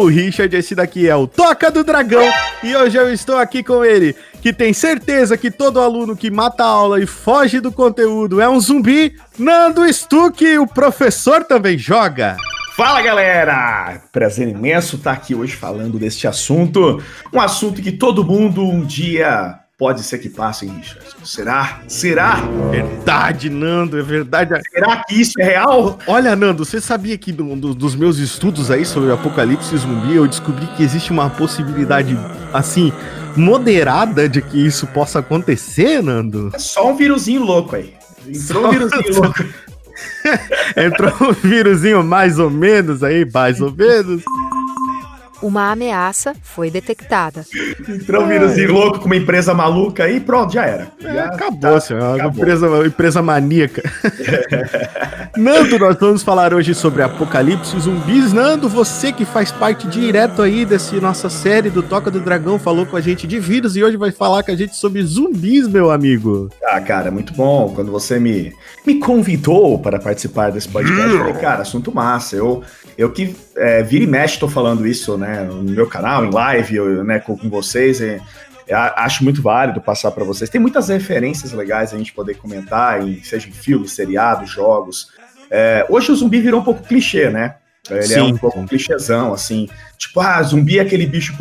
sou o Richard, esse daqui é o Toca do Dragão e hoje eu estou aqui com ele, que tem certeza que todo aluno que mata a aula e foge do conteúdo é um zumbi, Nando Stuck, o professor também joga. Fala galera! Prazer imenso estar aqui hoje falando deste assunto. Um assunto que todo mundo um dia pode ser que passe, Richard. Será? Será? Verdade, Nando, é verdade. Será que isso é real? Olha, Nando, você sabia que do- do- dos meus estudos aí sobre o apocalipse zumbi, eu descobri que existe uma possibilidade, assim, moderada de que isso possa acontecer, Nando? É só um vírusinho louco aí. Entrou um vírusinho louco. Entrou um vírusinho mais ou menos aí, mais ou menos. Uma ameaça foi detectada. Entrou um vírusinho louco com uma empresa maluca aí, pronto, já era. É, Já acabou, tá, senhor. É uma acabou. empresa, uma empresa maníaca. Nando, nós vamos falar hoje sobre apocalipse zumbis. Nando, você que faz parte direto aí dessa nossa série do Toca do Dragão, falou com a gente de vírus e hoje vai falar com a gente sobre zumbis, meu amigo. Ah, cara, muito bom. Quando você me, me convidou para participar desse podcast, eu falei, cara, assunto massa. Eu, eu que é, vira e mexe tô falando isso, né, no meu canal, em live, eu, né, com, com vocês. eu a- acho muito válido passar para vocês. Tem muitas referências legais a gente poder comentar, em, seja em filmes, seriados, jogos. É, hoje o zumbi virou um pouco clichê, né? Ele é Sim, um pouco clichêzão, assim. Tipo, ah, zumbi é aquele bicho,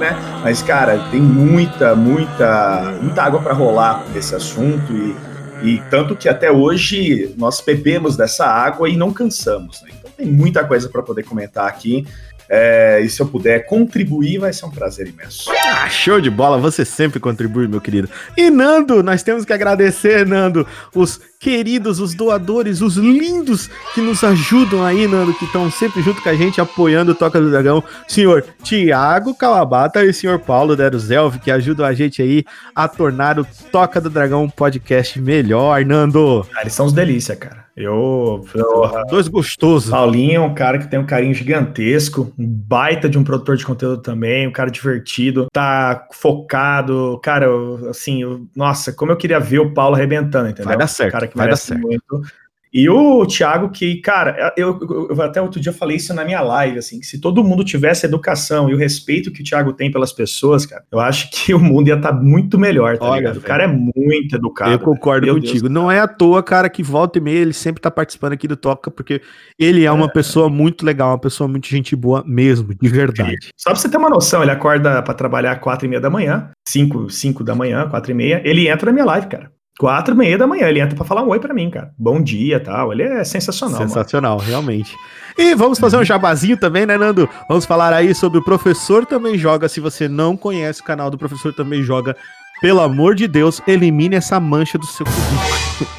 né? Mas, cara, tem muita, muita, muita água para rolar nesse assunto e, e tanto que até hoje nós bebemos dessa água e não cansamos, né? Tem muita coisa para poder comentar aqui. É, e se eu puder contribuir, vai ser um prazer imenso. Ah, show de bola, você sempre contribui, meu querido. E Nando, nós temos que agradecer, Nando, os queridos, os doadores, os lindos que nos ajudam aí, Nando, que estão sempre junto com a gente, apoiando o Toca do Dragão. Senhor Tiago Calabata e o senhor Paulo Deruzelv, que ajudam a gente aí a tornar o Toca do Dragão um podcast melhor, Nando. Ah, eles são os delícia, cara. Eu, Dois gostosos. Paulinho é um cara que tem um carinho gigantesco, um baita de um produtor de conteúdo também, um cara divertido, tá focado, cara, eu, assim, eu- nossa, como eu queria ver o Paulo arrebentando, entendeu? Vai dar certo, Um cara que vai dar certo. muito. E o Thiago, que, cara, eu, eu- até outro dia falei isso na minha live, assim, que se todo mundo tivesse educação e o respeito que o Thiago tem pelas pessoas, cara, eu acho que o mundo ia estar muito melhor, tá Olha, ligado? O cara é muito educado. Eu concordo Meu contigo. Deus. Não é à toa, cara, que volta e meia ele sempre tá participando aqui do Toca, porque ele é uma pessoa muito legal, uma pessoa muito gente boa mesmo, de verdade. Só pra você ter uma noção, ele acorda pra trabalhar às quatro e meia da manhã, cinco, cinco da manhã, quatro e meia, ele entra na minha live, cara. Quatro e meia da manhã, ele entra pra falar um oi pra mim, cara. Bom dia tal. Ele é sensacional, mano. Sensacional, realmente. E vamos fazer um jabazinho também, né, Nando? Vamos falar aí sobre o Professor Também Joga. Se você não conhece o canal do Professor Também Joga, pelo amor de Deus, elimine essa mancha do seu currículo.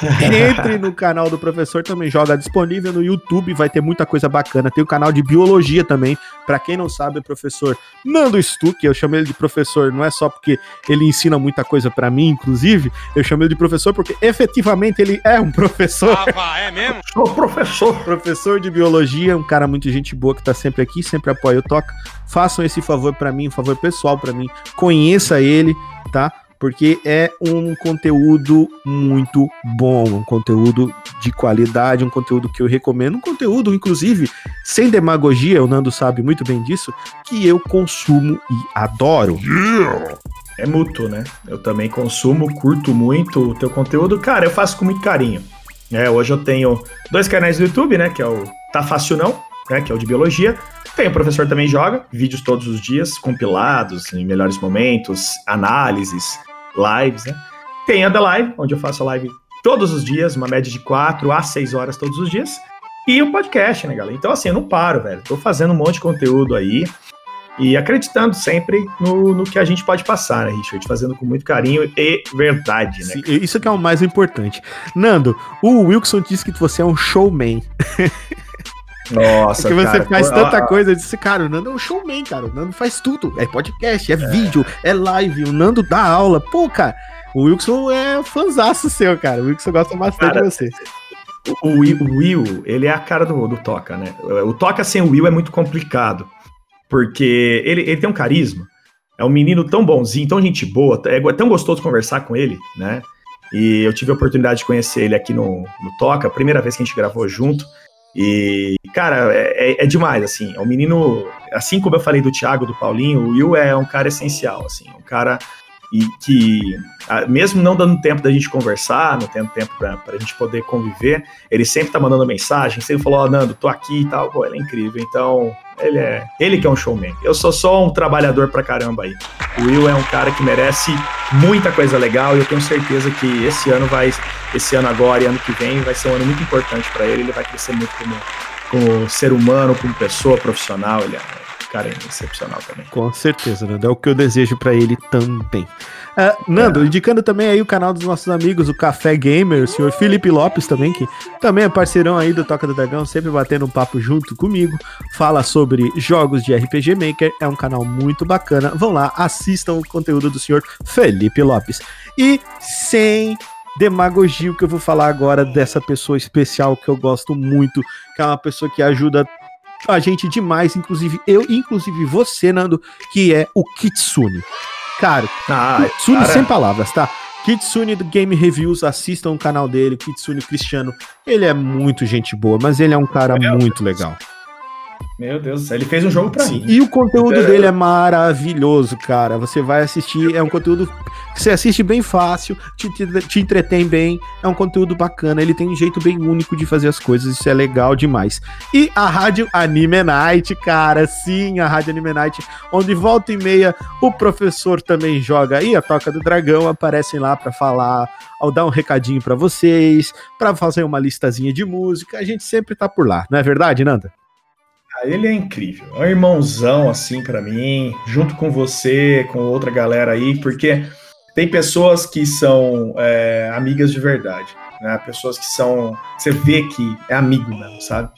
Entre no canal do Professor Também Joga, disponível no YouTube, vai ter muita coisa bacana. Tem o canal de Biologia também. Pra quem não sabe, o professor Nando Stuck, eu chamo ele de professor, não é só porque ele ensina muita coisa pra mim, inclusive, eu chamo ele de professor porque efetivamente ele é um professor Sou professor. professor de biologia, um cara muito gente boa que tá sempre aqui, sempre apoia o Toca. Façam esse favor pra mim, um favor pessoal pra mim. Conheça ele, tá? Porque é um conteúdo muito bom, um conteúdo de qualidade, um conteúdo que eu recomendo, um conteúdo, inclusive, sem demagogia, o Nando sabe muito bem disso, que eu consumo e adoro. É mútuo, né? Eu também consumo, curto muito o teu conteúdo. Cara, eu faço com muito carinho. É, hoje eu tenho dois canais do YouTube, né? Que é o Tá Fácil Não, né? Que é o de biologia. Tem o professor também joga, vídeos todos os dias, compilados, em melhores momentos, análises, lives, né? Tem a da live, onde eu faço a live todos os dias, uma média de 4 a 6 horas todos os dias. E o podcast, né, galera? Então, assim, eu não paro, velho. Tô fazendo um monte de conteúdo aí. E acreditando sempre no, no que a gente pode passar, né, Richard? Fazendo com muito carinho e verdade, né? Sim, Isso que é o mais importante. Nando, o Wilson disse que você é um showman. Nossa, Porque você cara, faz tanta ó, coisa. Eu disse, cara, o Nando é um showman, cara. O Nando faz tudo. É podcast, é, vídeo, é live. O Nando dá aula. Pô, cara, o Wilson é fanzaço seu, cara. O Wilson gosta bastante Cara, de você. O, o, o Will, ele é a cara do, do Toca, né? O Toca sem o Will é muito complicado. Porque ele, ele tem um carisma. É um menino tão bonzinho, tão gente boa, é tão gostoso conversar com ele, né? E eu tive a oportunidade de conhecer ele aqui no, no Toca, primeira vez que a gente gravou junto. E, cara, é, é, é, demais, assim. É um menino. Assim como eu falei do Thiago, do Paulinho, o Will é um cara essencial, assim. Um cara e que, mesmo não dando tempo da gente conversar, não tendo tempo pra, pra gente poder conviver, ele sempre tá mandando mensagem, sempre falou, ó, oh, Nando, tô aqui e tal. Pô, ele é incrível. Então, ele é. Ele que é um showman. Eu sou só um trabalhador pra caramba aí. O Will é um cara que merece muita coisa legal e eu tenho certeza que esse ano vai. Esse ano agora e ano que vem vai ser um ano muito importante para ele. Ele vai crescer muito como, como ser humano, como pessoa profissional. Ele é cara excepcional também. Com certeza, Nando. É o que eu desejo para ele também. Uh, Nando, é. indicando também aí o canal dos nossos amigos, o Café Gamer, o senhor Felipe Lopes também, que também é parceirão aí do Toca do Dragão, sempre batendo um papo junto comigo, fala sobre jogos de RPG Maker, é um canal muito bacana. Vão lá, assistam o conteúdo do senhor Felipe Lopes. E sem demagogia o que eu vou falar agora dessa pessoa especial que eu gosto muito, que é uma pessoa que ajuda a gente demais, inclusive eu, inclusive você, Nando, que é o Kitsune. Cara, ah, Kitsune cara. sem palavras, tá? Kitsune do Game Reviews, assistam o canal dele, Kitsune Cristiano. Ele é muito gente boa, mas ele é um cara Meu muito legal. Meu Deus, ele fez um jogo pra Sim. mim. E o conteúdo é. dele é maravilhoso, cara. Você vai assistir, é um conteúdo que você assiste bem fácil, te, te, te, entretém bem, é um conteúdo bacana, ele tem um jeito bem único de fazer as coisas, isso é legal demais. E a rádio Anime Night, cara, sim, a rádio Anime Night, onde volta e meia o professor também joga e a Toca do Dragão aparecem lá para falar, ao dar um recadinho para vocês, para fazer uma listazinha de música, a gente sempre tá por lá, não é verdade, Nanda? Ele é incrível. É um irmãozão, assim, para mim, junto com você, com outra galera aí, porque tem pessoas que são é, amigas de verdade, né? Pessoas que são. Você vê que é amigo mesmo, sabe?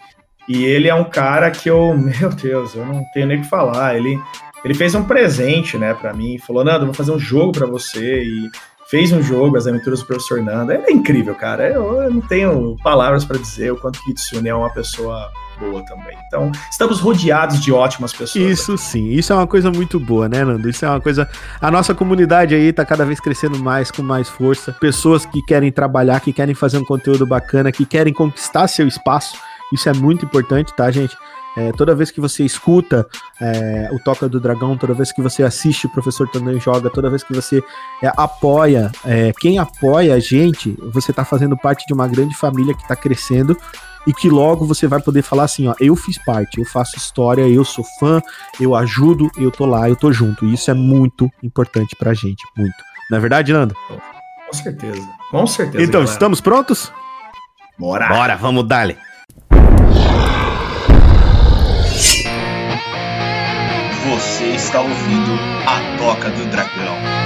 E ele é um cara que eu, meu Deus, eu não tenho nem o que falar. Ele, ele fez um presente, né, para mim. Falou, Nando, vou fazer um jogo para você. E fez um jogo, As Aventuras do Professor Nando. Ele é incrível, cara. Eu, eu não tenho palavras para dizer o quanto Kitsune é uma pessoa boa também. Então, estamos rodeados de ótimas pessoas. Isso aqui. sim, isso é uma coisa muito boa, né, Nando? Isso é uma coisa. A nossa comunidade aí tá cada vez crescendo mais, com mais força. Pessoas que querem trabalhar, que querem fazer um conteúdo bacana, que querem conquistar seu espaço. Isso é muito importante, tá, gente? É, toda vez que você escuta é, o Toca do Dragão, toda vez que você assiste o Professor também joga, toda vez que você é, apoia, é, quem apoia a gente, você está fazendo parte de uma grande família que está crescendo e que logo você vai poder falar assim, ó, eu fiz parte, eu faço história, eu sou fã, eu ajudo, eu tô lá, eu tô junto. E isso é muito importante pra gente, muito. Não é verdade, Nando? Com certeza. Com certeza. Então, galera. estamos prontos? Bora. Bora, vamos dar Você está ouvindo a Toca do Dragão.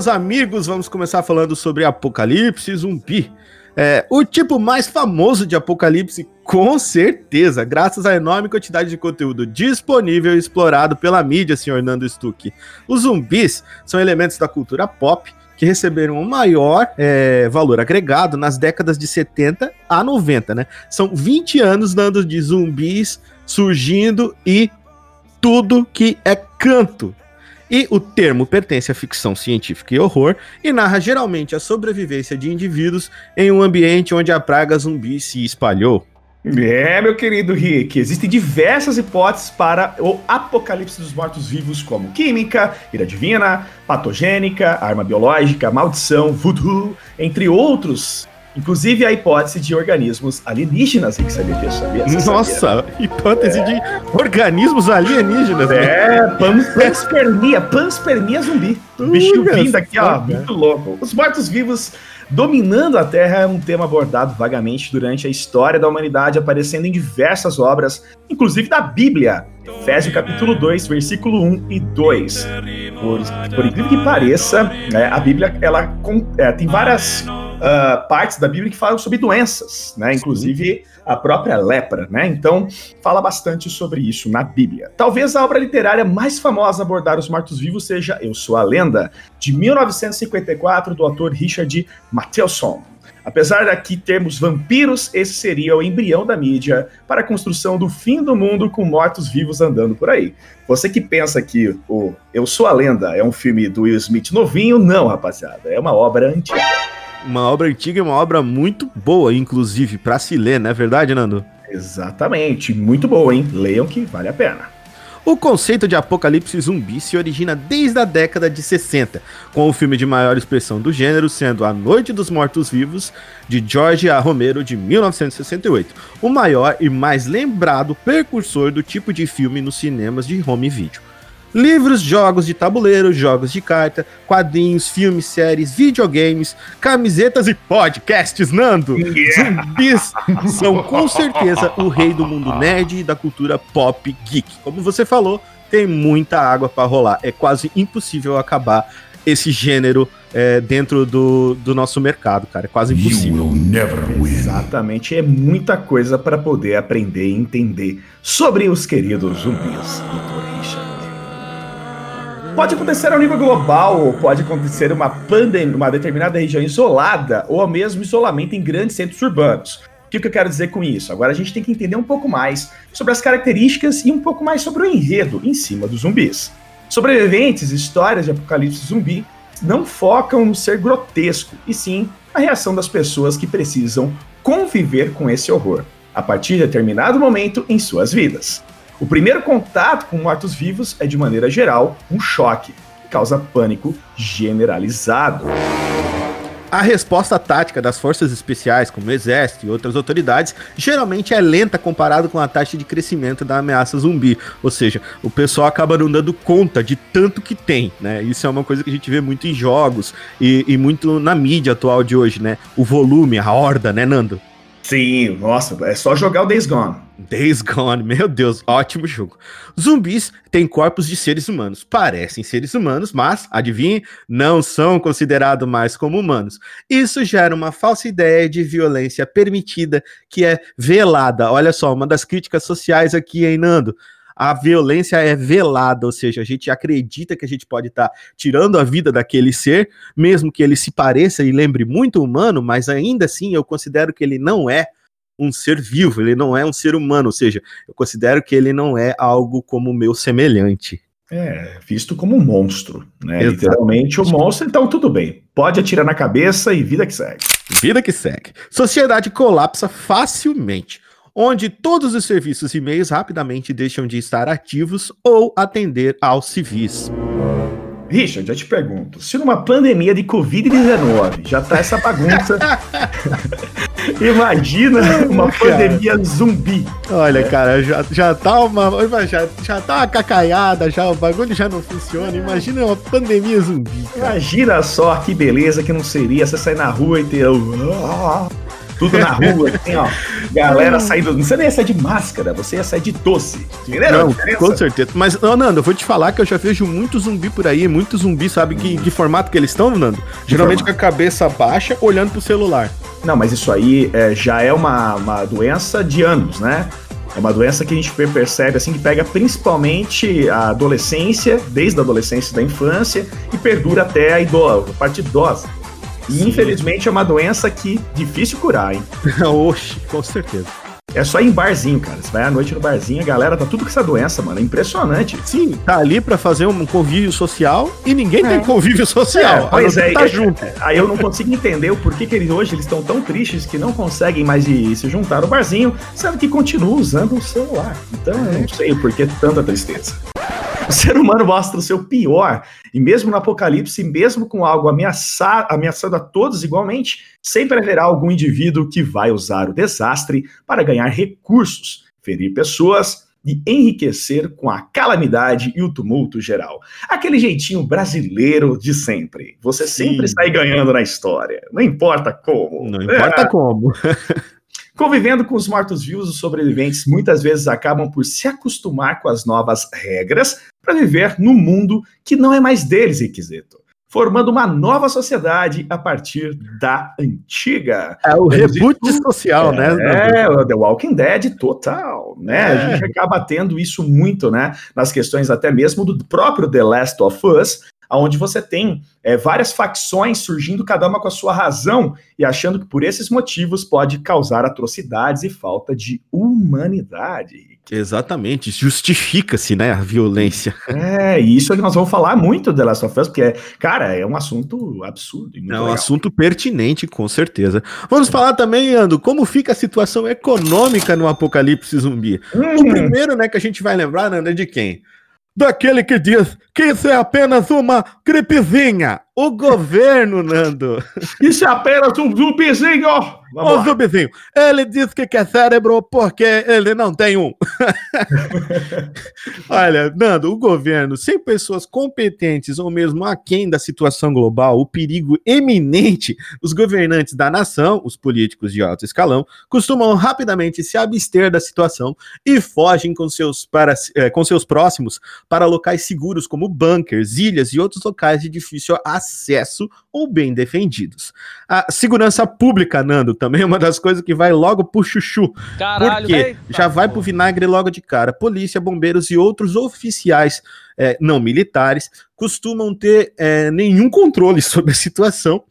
Meus amigos, vamos começar falando sobre Apocalipse Zumbi. É, o tipo mais famoso de Apocalipse, com certeza, graças à enorme quantidade de conteúdo disponível e explorado pela mídia, senhor Nando Stuck. Os zumbis são elementos da cultura pop que receberam um maior é, valor agregado nas décadas de 70 a 90, né? São 20 anos dando de zumbis surgindo e tudo que é canto e o termo pertence à ficção científica e horror e narra geralmente a sobrevivência de indivíduos em um ambiente onde a praga zumbi se espalhou. É, meu querido Rick, existem diversas hipóteses para o apocalipse dos mortos-vivos, como química, ira divina, patogênica, arma biológica, maldição, voodoo, entre outros Inclusive a hipótese de organismos alienígenas, hein, que sabia disso, sabia? Você Nossa, sabia? hipótese de organismos alienígenas. né? É, pan- panspermia, panspermia zumbi. Bichinho vindo aqui, ó, muito louco. Os mortos-vivos dominando a Terra é um tema abordado vagamente durante a história da humanidade, aparecendo em diversas obras, inclusive da Bíblia. Efésios capítulo 2, versículo 1 e 2. Por, por incrível que pareça, né, a Bíblia ela é, tem várias ah, partes da Bíblia que falam sobre doenças, né? Inclusive a própria lepra, né? Então, fala bastante sobre isso na Bíblia. Talvez a obra literária mais famosa a abordar os mortos-vivos seja Eu Sou a Lenda, de 1954, do autor Richard Matheson. Apesar daqui termos vampiros, esse seria o embrião da mídia para a construção do fim do mundo com mortos-vivos andando por aí. Você que pensa que o Eu Sou a Lenda é um filme do Will Smith novinho, não, rapaziada. É uma obra antiga. Uma obra antiga e uma obra muito boa, inclusive, pra se ler, não é verdade, Nando? Exatamente, muito boa, hein? Leiam que vale a pena. O conceito de apocalipse zumbi se origina desde a década de 60, com o filme de maior expressão do gênero sendo A Noite dos Mortos-Vivos, de George A. Romero, de 1968, o maior e mais lembrado precursor do tipo de filme nos cinemas de home video. Livros, jogos de tabuleiro, jogos de carta, quadrinhos, filmes, séries, videogames, camisetas e podcasts, Nando! Zumbis são com certeza o rei do mundo nerd e da cultura pop geek. Como você falou, tem muita água pra rolar. É quase impossível acabar esse gênero é, dentro do, do nosso mercado, cara. É quase You impossível. will never win. Exatamente, é muita coisa para poder aprender e entender sobre os queridos zumbis, Dr. Richard. Pode acontecer ao nível global, pode acontecer uma pandemia, uma determinada região isolada, ou mesmo isolamento em grandes centros urbanos. O que que eu quero dizer com isso? Agora a gente tem que entender um pouco mais sobre as características e um pouco mais sobre o enredo em cima dos zumbis. Sobreviventes, histórias de apocalipse zumbi não focam no ser grotesco, e sim na reação das pessoas que precisam conviver com esse horror, a partir de determinado momento em suas vidas. O primeiro contato com mortos-vivos é, de maneira geral, um choque, que causa pânico generalizado. A resposta tática das forças especiais, como o exército e outras autoridades, geralmente é lenta comparado com a taxa de crescimento da ameaça zumbi. Ou seja, o pessoal acaba não dando conta de tanto que tem, né? Isso é uma coisa que a gente vê muito em jogos e, e muito na mídia atual de hoje, né? O volume, a horda, né, Nando? Sim, nossa, é só jogar o Days Gone. Days Gone, meu Deus, ótimo jogo. Zumbis têm corpos de seres humanos, parecem seres humanos, mas, adivinhe, não são considerados mais como humanos. Isso gera uma falsa ideia de violência permitida que é velada. Olha só, uma das críticas sociais aqui, hein, Nando? A violência é velada, ou seja, a gente acredita que a gente pode estar tirando a vida daquele ser, mesmo que ele se pareça e lembre muito humano, mas ainda assim eu considero que ele não é um ser vivo, ele não é um ser humano, ou seja, eu considero que ele não é algo como o meu semelhante. É, visto como um monstro, né? Literalmente o monstro, então tudo bem. Pode atirar na cabeça e vida que segue. Vida que segue. Sociedade colapsa facilmente, onde todos os serviços e meios rapidamente deixam de estar ativos ou atender aos civis. Richard, eu te pergunto, se numa pandemia de Covid-19 já tá essa bagunça, imagina uma Cara. pandemia zumbi. Olha, cara, já, já tá uma. Já, já tá uma cacaiada, já, o bagulho já não funciona. Imagina uma pandemia zumbi. cara. Imagina só que beleza que não seria você sair na rua e ter tudo na rua, assim, ó. Galera saindo. Não você nem ia sair de máscara, você ia sair de doce. Entenderam a Não, com certeza. Mas, ô, Nando, eu vou te falar que eu já vejo muito zumbi por aí. Muito zumbi, sabe que, que formato que eles estão, Nando? Geralmente com a cabeça baixa, olhando pro celular. Não, mas isso aí é, já é uma, uma doença de anos, né? É uma doença que a gente per- percebe assim que pega principalmente a adolescência, desde a adolescência e da infância, e perdura até a idosa, a parte idosa. E Sim. infelizmente é uma doença que difícil curar, hein? Oxi, com certeza. É só ir em barzinho, cara. Você vai à noite no barzinho, a galera tá tudo com essa doença, mano. É impressionante. Sim, tá ali pra fazer um convívio social e ninguém tem convívio social. É, pois é, tá é, junto. Aí eu não consigo entender o porquê que eles hoje eles estão tão tristes que não conseguem mais ir se juntar no barzinho, sendo que continuam usando o celular. Então eu não sei o porquê tanta tristeza. O ser humano mostra o seu pior, e mesmo no apocalipse, mesmo com algo ameaçar, ameaçando a todos igualmente, sempre haverá algum indivíduo que vai usar o desastre para ganhar recursos, ferir pessoas e enriquecer com a calamidade e o tumulto geral. Aquele jeitinho brasileiro de sempre. Você Sim. sempre sai ganhando na história, não importa como. Não importa É. como. Convivendo com os mortos-vivos, os sobreviventes muitas vezes acabam por se acostumar com as novas regras para viver no mundo que não é mais deles requisito, formando uma nova sociedade a partir da antiga. É o reboot social, né? É, o The Walking Dead total, né? É. A gente acaba tendo isso muito, né? Nas questões até mesmo do próprio The Last of Us, onde você tem é, várias facções surgindo, cada uma com a sua razão, e achando que por esses motivos pode causar atrocidades e falta de humanidade. Exatamente, justifica-se, né, a violência. É, e isso é que nós vamos falar muito do The Last of Us, porque, cara, é um assunto absurdo. É um legal. assunto pertinente, com certeza. Vamos falar também, Ando, como fica a situação econômica no apocalipse zumbi. O Hum, primeiro, né, que a gente vai lembrar, Nando, é de quem? Daquele que diz que isso é apenas uma gripezinha. O governo, Nando. isso é apenas um zumbizinho! Vamos O lá. zumbizinho. Ele diz que quer cérebro porque ele não tem um. Olha, Nando, o governo, sem pessoas competentes ou mesmo aquém da situação global, o perigo eminente, os governantes da nação, os políticos de alto escalão, costumam rapidamente se abster da situação e fogem com seus, para, eh, com seus próximos para locais seguros como bunkers, ilhas e outros locais de difícil acesso ou bem defendidos. A segurança pública, Nando, também é uma das coisas que vai logo pro chuchu. Caralho, Porque véi. já vai pro vinagre logo de cara. Polícia, bombeiros e outros oficiais eh, não militares costumam ter eh, nenhum controle sobre a situação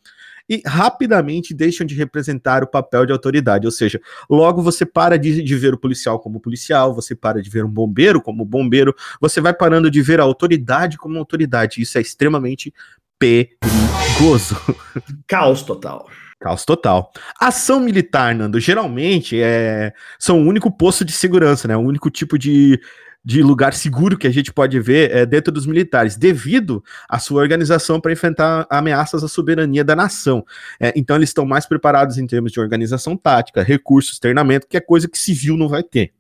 e rapidamente deixam de representar o papel de autoridade. Ou seja, logo você para de, de ver o policial como policial, você para de ver um bombeiro como bombeiro, você vai parando de ver a autoridade como autoridade. Isso é extremamente perigoso. Caos total. Caos total. Ação militar, Nando, geralmente é, são o único posto de segurança, né? O único tipo de, de lugar seguro que a gente pode ver é dentro dos militares, devido à sua organização para enfrentar ameaças à soberania da nação. É, então, eles estão mais preparados em termos de organização tática, recursos, treinamento, que é coisa que civil não vai ter.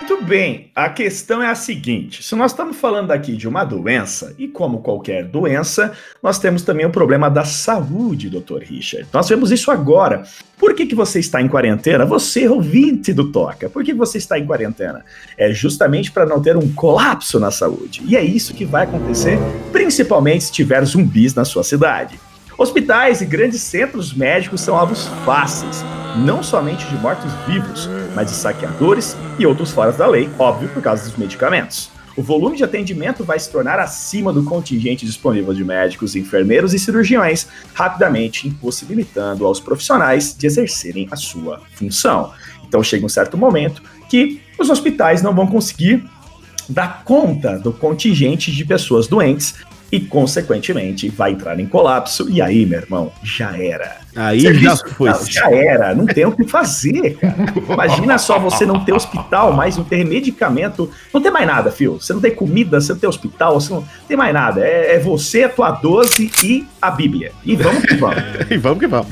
Muito bem, a questão é a seguinte: se nós estamos falando aqui de uma doença, e como qualquer doença, nós temos também o problema da saúde, Dr. Richard. Nós vemos isso agora. Por que, que você está em quarentena? Você, ouvinte do Toca, por que você está em quarentena? É justamente para não ter um colapso na saúde. E é isso que vai acontecer, principalmente se tiver zumbis na sua cidade. Hospitais e grandes centros médicos são alvos fáceis, não somente de mortos-vivos, mas de saqueadores e outros fora da lei, óbvio, por causa dos medicamentos. O volume de atendimento vai se tornar acima do contingente disponível de médicos, enfermeiros e cirurgiões, rapidamente impossibilitando aos profissionais de exercerem a sua função. Então chega um certo momento que os hospitais não vão conseguir dar conta do contingente de pessoas doentes e, consequentemente, vai entrar em colapso. E aí, meu irmão, já era. Aí Serviço- já foi. Já era, não tem o que fazer, cara. Imagina só você não ter hospital, mais não ter medicamento, não tem mais nada, fio. Você não tem comida, você não tem hospital, você não tem mais nada. É, é você, a tua 12 e a Bíblia. E vamos que vamos. E vamos que vamos.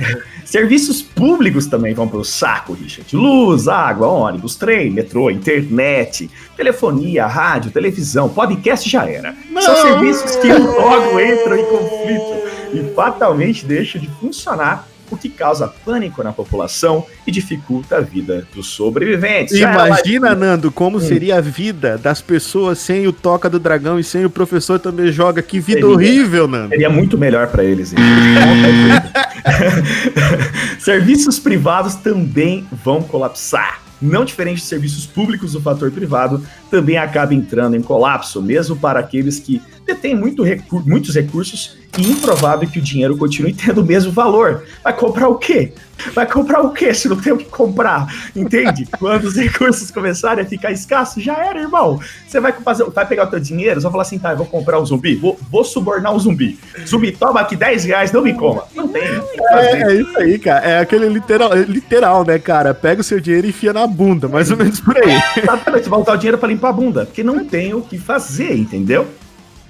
Serviços públicos também vão pro saco, Richard. Luz, água, ônibus, trem, metrô, internet, telefonia, rádio, televisão, podcast já era. São Não! serviços que logo entram em conflito e fatalmente deixam de funcionar, o que causa pânico na população e dificulta a vida dos sobreviventes. Imagina, Nando, como Hum. seria a vida das pessoas sem o Toca do Dragão e sem o professor também joga. Que vida Seria. horrível, Nando. Seria muito melhor para eles. serviços privados também vão colapsar. Não diferente de serviços públicos, o fator privado também acaba entrando em colapso, mesmo para aqueles que tem muito recur muitos recursos improvável que o dinheiro continue tendo o mesmo valor. Vai comprar o quê? Vai comprar o quê se não tem o que comprar? Entende? Quando os recursos começarem a ficar escassos, já era, irmão. Você vai, fazer, vai pegar o teu dinheiro, só falar assim, tá, eu vou comprar um zumbi, vou, vou subornar um zumbi. Zumbi, toma aqui 10 reais, não me coma. Não tem. É, é isso aí, cara. É aquele literal, literal, né, cara? Pega o seu dinheiro e enfia na bunda, mais ou menos por aí. Exatamente, vai usar o dinheiro pra limpar a bunda, porque não tem o que fazer, entendeu?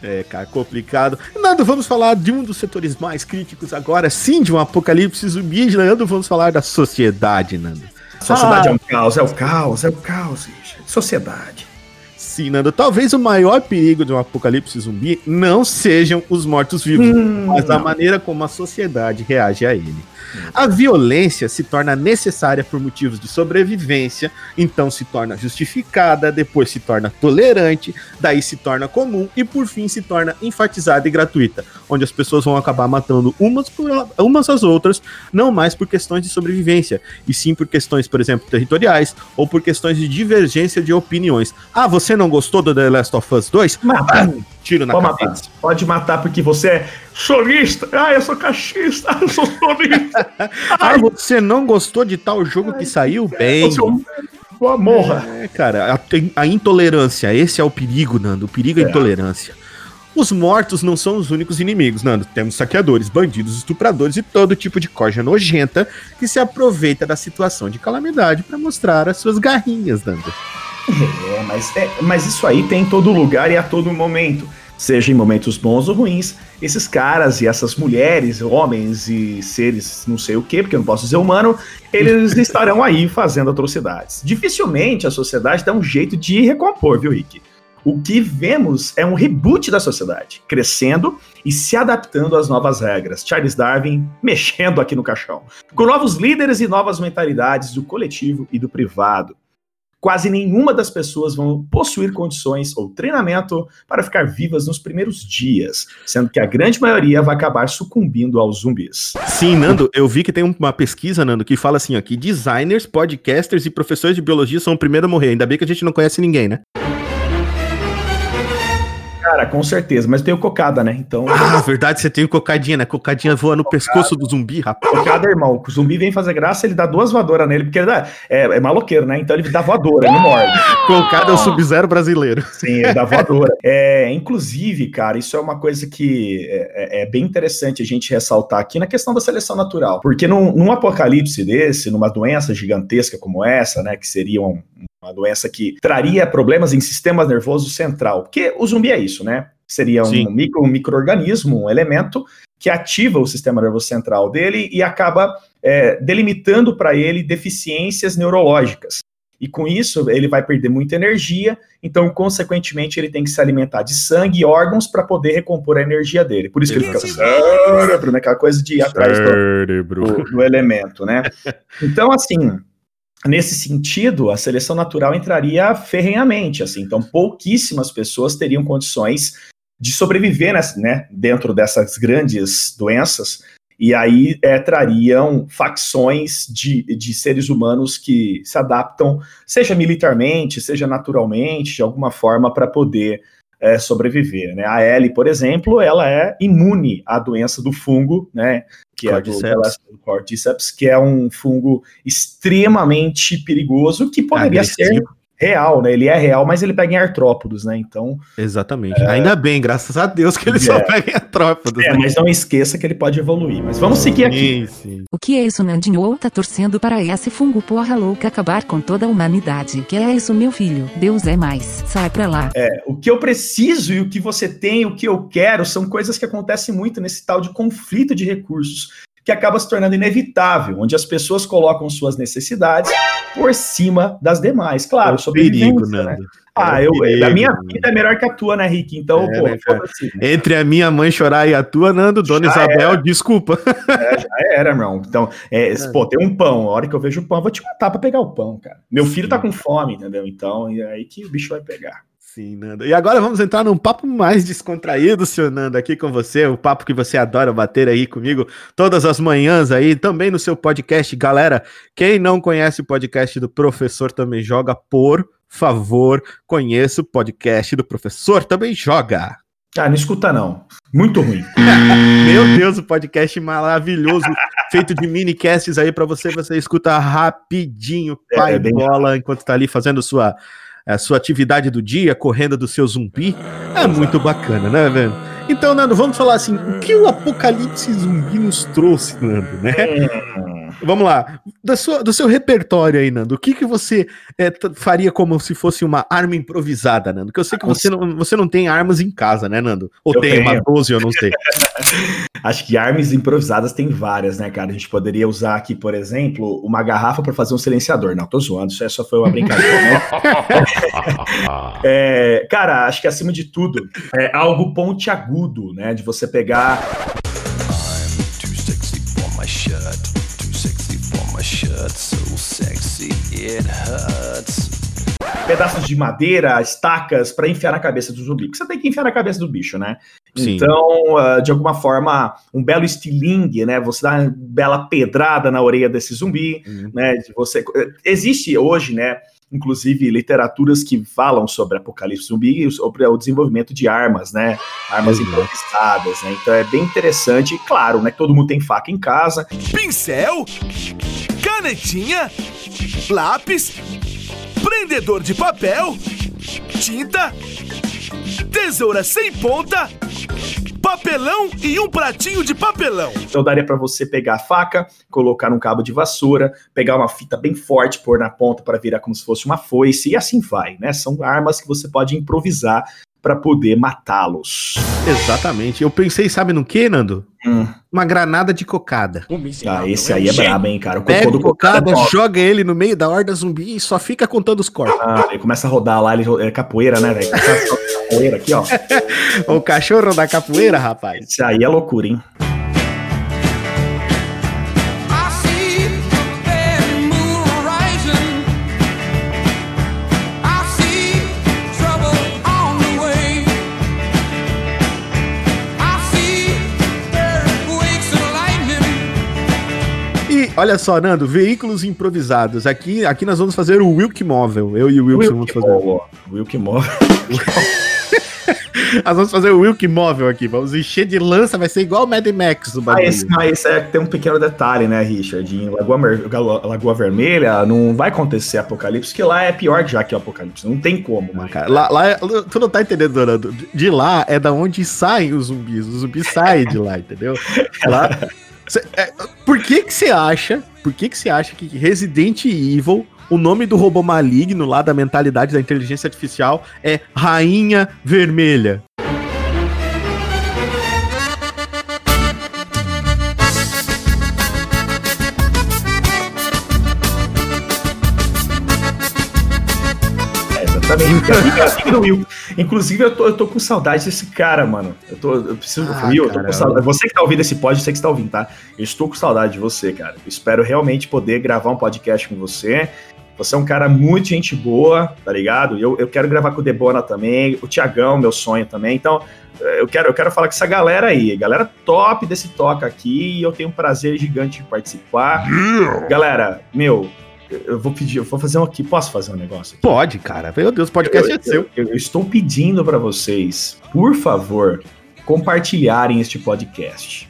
É, cara, complicado. Nando, vamos falar de um dos setores mais críticos agora, sim, de um apocalipse zumbi. Nando, vamos falar da sociedade, Nando. Sociedade ah, é um caos, é o caos, é o caos, Sociedade. Sim, Nando. Talvez o maior perigo de um apocalipse zumbi não sejam os mortos-vivos, hum, mas a maneira como a sociedade reage a ele. A violência se torna necessária por motivos de sobrevivência, então se torna justificada, depois se torna tolerante, daí se torna comum e por fim se torna enfatizada e gratuita, onde as pessoas vão acabar matando umas, por, umas às outras, não mais por questões de sobrevivência, e sim por questões, por exemplo, territoriais ou por questões de divergência de opiniões. Ah, você não gostou do The Last of Us 2? Mata. Tiro na Pode cabeça. Matar. Pode matar porque você é solista. Ah, eu sou cachista. Ah, eu sou solista. ah, você não gostou de tal jogo Ai, que saiu? Bem. Boa morra. É, cara, a, a, intolerância, esse é o perigo, Nando. O perigo é a é. intolerância. Os mortos não são os únicos inimigos, Nando. Temos saqueadores, bandidos, estupradores e todo tipo de corja nojenta que se aproveita da situação de calamidade para mostrar as suas garrinhas, Nando. É, mas, é, mas isso aí tem em todo lugar e a todo momento. Seja em momentos bons ou ruins, esses caras e essas mulheres, homens e seres, não sei o que, porque eu não posso dizer humano, eles estarão aí fazendo atrocidades. Dificilmente a sociedade dá um jeito de recompor, viu, Rick? O que vemos é um reboot da sociedade, crescendo e se adaptando às novas regras. Charles Darwin mexendo aqui no caixão. Com novos líderes e novas mentalidades do coletivo e do privado quase nenhuma das pessoas vão possuir condições ou treinamento para ficar vivas nos primeiros dias, sendo que a grande maioria vai acabar sucumbindo aos zumbis. Sim, Nando, eu vi que tem uma pesquisa, Nando, que fala assim, ó, que designers, podcasters e professores de biologia são o primeiro a morrer. Ainda bem que a gente não conhece ninguém, né? Cara, com certeza, mas tem o cocada, né? Então. Ah, verdade, você tem cocadinha, né? Cocadinha voa no cocada. pescoço do zumbi, rapaz. Cocada, irmão. O zumbi vem fazer graça, ele dá duas voadoras nele, porque ele dá, é, é maloqueiro, né? Então ele dá voadora, ele morde. Cocada é o sub-zero brasileiro. Sim, ele dá voadora. É, inclusive, cara, isso é uma coisa que é, é, é, bem interessante a gente ressaltar aqui na questão da seleção natural. Porque num, num apocalipse desse, numa doença gigantesca como essa, né? Que seria um, uma doença que traria problemas em sistema nervoso central. Porque o zumbi é isso, né? Seria um, micro, um microorganismo, um elemento que ativa o sistema nervoso central dele e acaba é, delimitando para ele deficiências neurológicas. E com isso, ele vai perder muita energia, então, consequentemente, ele tem que se alimentar de sangue e órgãos para poder recompor a energia dele. Por isso que ele fica cérebro, né? Aquela coisa de ir atrás do, do, do elemento, né? Então, assim, nesse sentido, a seleção natural entraria ferrenhamente, assim, então pouquíssimas pessoas teriam condições de sobreviver né, dentro dessas grandes doenças, e aí é, trariam facções de, de seres humanos que se adaptam, seja militarmente, seja naturalmente, de alguma forma, para poder é, sobreviver. Né? A Ellie, por exemplo, ela é imune à doença do fungo, né? Que Cordyceps. é do Cordyceps, que é um fungo extremamente perigoso que poderia Agressivo. ser real, né? Ele é real, mas ele pega em artrópodos, né? Então. Exatamente. É... Ainda bem, graças a Deus que ele é... só pega em artrópodos. É, né? mas não esqueça que ele pode evoluir. Mas vamos seguir aqui. Sim, sim. O que é isso, Nandinho? Tá torcendo para esse fungo porra louca acabar com toda a humanidade. Que é isso, meu filho? Deus é mais. Sai pra lá. É, o que eu preciso e o que você tem, o que eu quero, são coisas que acontecem muito nesse tal de conflito de recursos que acaba se tornando inevitável, onde as pessoas colocam suas necessidades por cima das demais. Claro, é perigo, né? Ah, eu, perigo, a minha vida é melhor que a tua, né, Rick? Então, é, pô, né, assim, Entre a minha mãe chorar e a tua, Nando, Dona Isabel, era. desculpa. É, já era, irmão. Então, é, é, pô, tem um pão. A hora que eu vejo o pão, eu vou te matar pra pegar o pão, cara. Meu filho tá com fome, entendeu? Então, é aí que o bicho vai pegar. Sim, Nando. E agora vamos entrar num papo mais descontraído, senhor Nando, aqui com você, o papo que você adora bater aí comigo todas as manhãs aí, também no seu podcast. Galera, quem não conhece o podcast do Professor Também Joga, por favor, conheça o podcast do Professor Também Joga. Ah, não escuta não. Muito ruim. Meu Deus, o podcast maravilhoso, feito de minicasts aí pra você, você escuta rapidinho, É, pai é bem bola, enquanto tá ali fazendo sua, a sua atividade do dia, correndo do seu zumbi. É muito bacana, né, velho? Então, Nando, vamos falar assim, o que o apocalipse zumbi nos trouxe, Nando, né? Vamos lá, da sua, do seu repertório aí, Nando, o que, que você é, faria como se fosse uma arma improvisada, Nando? Que eu sei que você não, você não tem armas em casa, né, Nando? Ou Eu tem uma tenho. 12, eu não sei. Acho que armas improvisadas tem várias, né, cara? A gente poderia usar aqui, por exemplo, uma garrafa para fazer um silenciador. Não, tô zoando, isso aí só foi uma brincadeira, né? É, cara, acho que acima de tudo, é algo pontiagudo, né? De você pegar sexy it hurts. pedaços de madeira, estacas, para enfiar na cabeça do zumbi. Porque você tem que enfiar na cabeça do bicho, né? Sim. Então, ah, de alguma forma, um belo estilingue, né? Você dá uma bela pedrada na orelha desse zumbi, Uhum. né? De você existe hoje, né? Inclusive literaturas que falam sobre apocalipse zumbi e sobre o desenvolvimento de armas, né? Armas Exato. improvisadas, né? Então é bem interessante. E claro, né? Todo mundo tem faca em casa. pincel, canetinha, lápis, prendedor de papel, tinta, tesoura sem ponta, papelão e um pratinho de papelão. Então daria para você pegar a faca, colocar num cabo de vassoura, pegar uma fita bem forte, pôr na ponta para virar como se fosse uma foice e assim vai, né? São armas que você pode improvisar para poder matá-los. Exatamente. Eu pensei, sabe no que, Nando? Hum. Uma granada de cocada. Ah, esse aí é brabo, hein, cara? O Pega do cocada cocada, é top. joga ele no meio da horda zumbi e só fica contando os corpos. Ah, ele começa a rodar lá, ele é capoeira, né, velho? Capoeira aqui, ó. O cachorro da capoeira, rapaz. Esse aí é loucura, hein? Olha só, Nando, veículos improvisados. Aqui, aqui nós vamos fazer o Wilk Móvel. Eu e o Wilson vamos fazer. Móvel. Wilk Móvel. Nós vamos fazer o Wilk Móvel aqui. Vamos encher de lança, vai ser igual o Mad Max do Ah, bagulho. esse, mas esse é, tem um pequeno detalhe, né, Richard? Em Lagoa, Lagoa Vermelha não vai acontecer apocalipse, porque lá é pior já que o apocalipse. Não tem como, Não, mano. cara, lá, lá é- tu não tá entendendo, Nando. De lá é da onde saem os zumbis. Os zumbis saem de lá, entendeu? Lá. Cê- é, por que que você acha? Por que que você acha que Resident Evil, o nome do robô maligno lá da mentalidade da inteligência artificial é Rainha Vermelha? Will. Inclusive, eu tô, eu tô com saudade desse cara, mano. Eu, tô, eu preciso. Ah, Will, eu tô com saudade. Você que tá ouvindo esse pod, você que está ouvindo, tá? Eu estou com saudade de você, cara. Eu espero realmente poder gravar um podcast com você. Você é um cara muito gente boa, tá ligado? Eu, eu quero gravar com o Debona também, o Tiagão, meu sonho também. Então, eh, eu quero, eu quero falar com essa galera aí, galera top desse toca aqui, e eu tenho um prazer gigante de participar. Galera, meu, eu- eu vou pedir, eu vou fazer um aqui, posso fazer um negócio aqui? Pode, cara. Meu Deus, o podcast é seu. Eu, eu estou pedindo para vocês, por favor, compartilharem este podcast.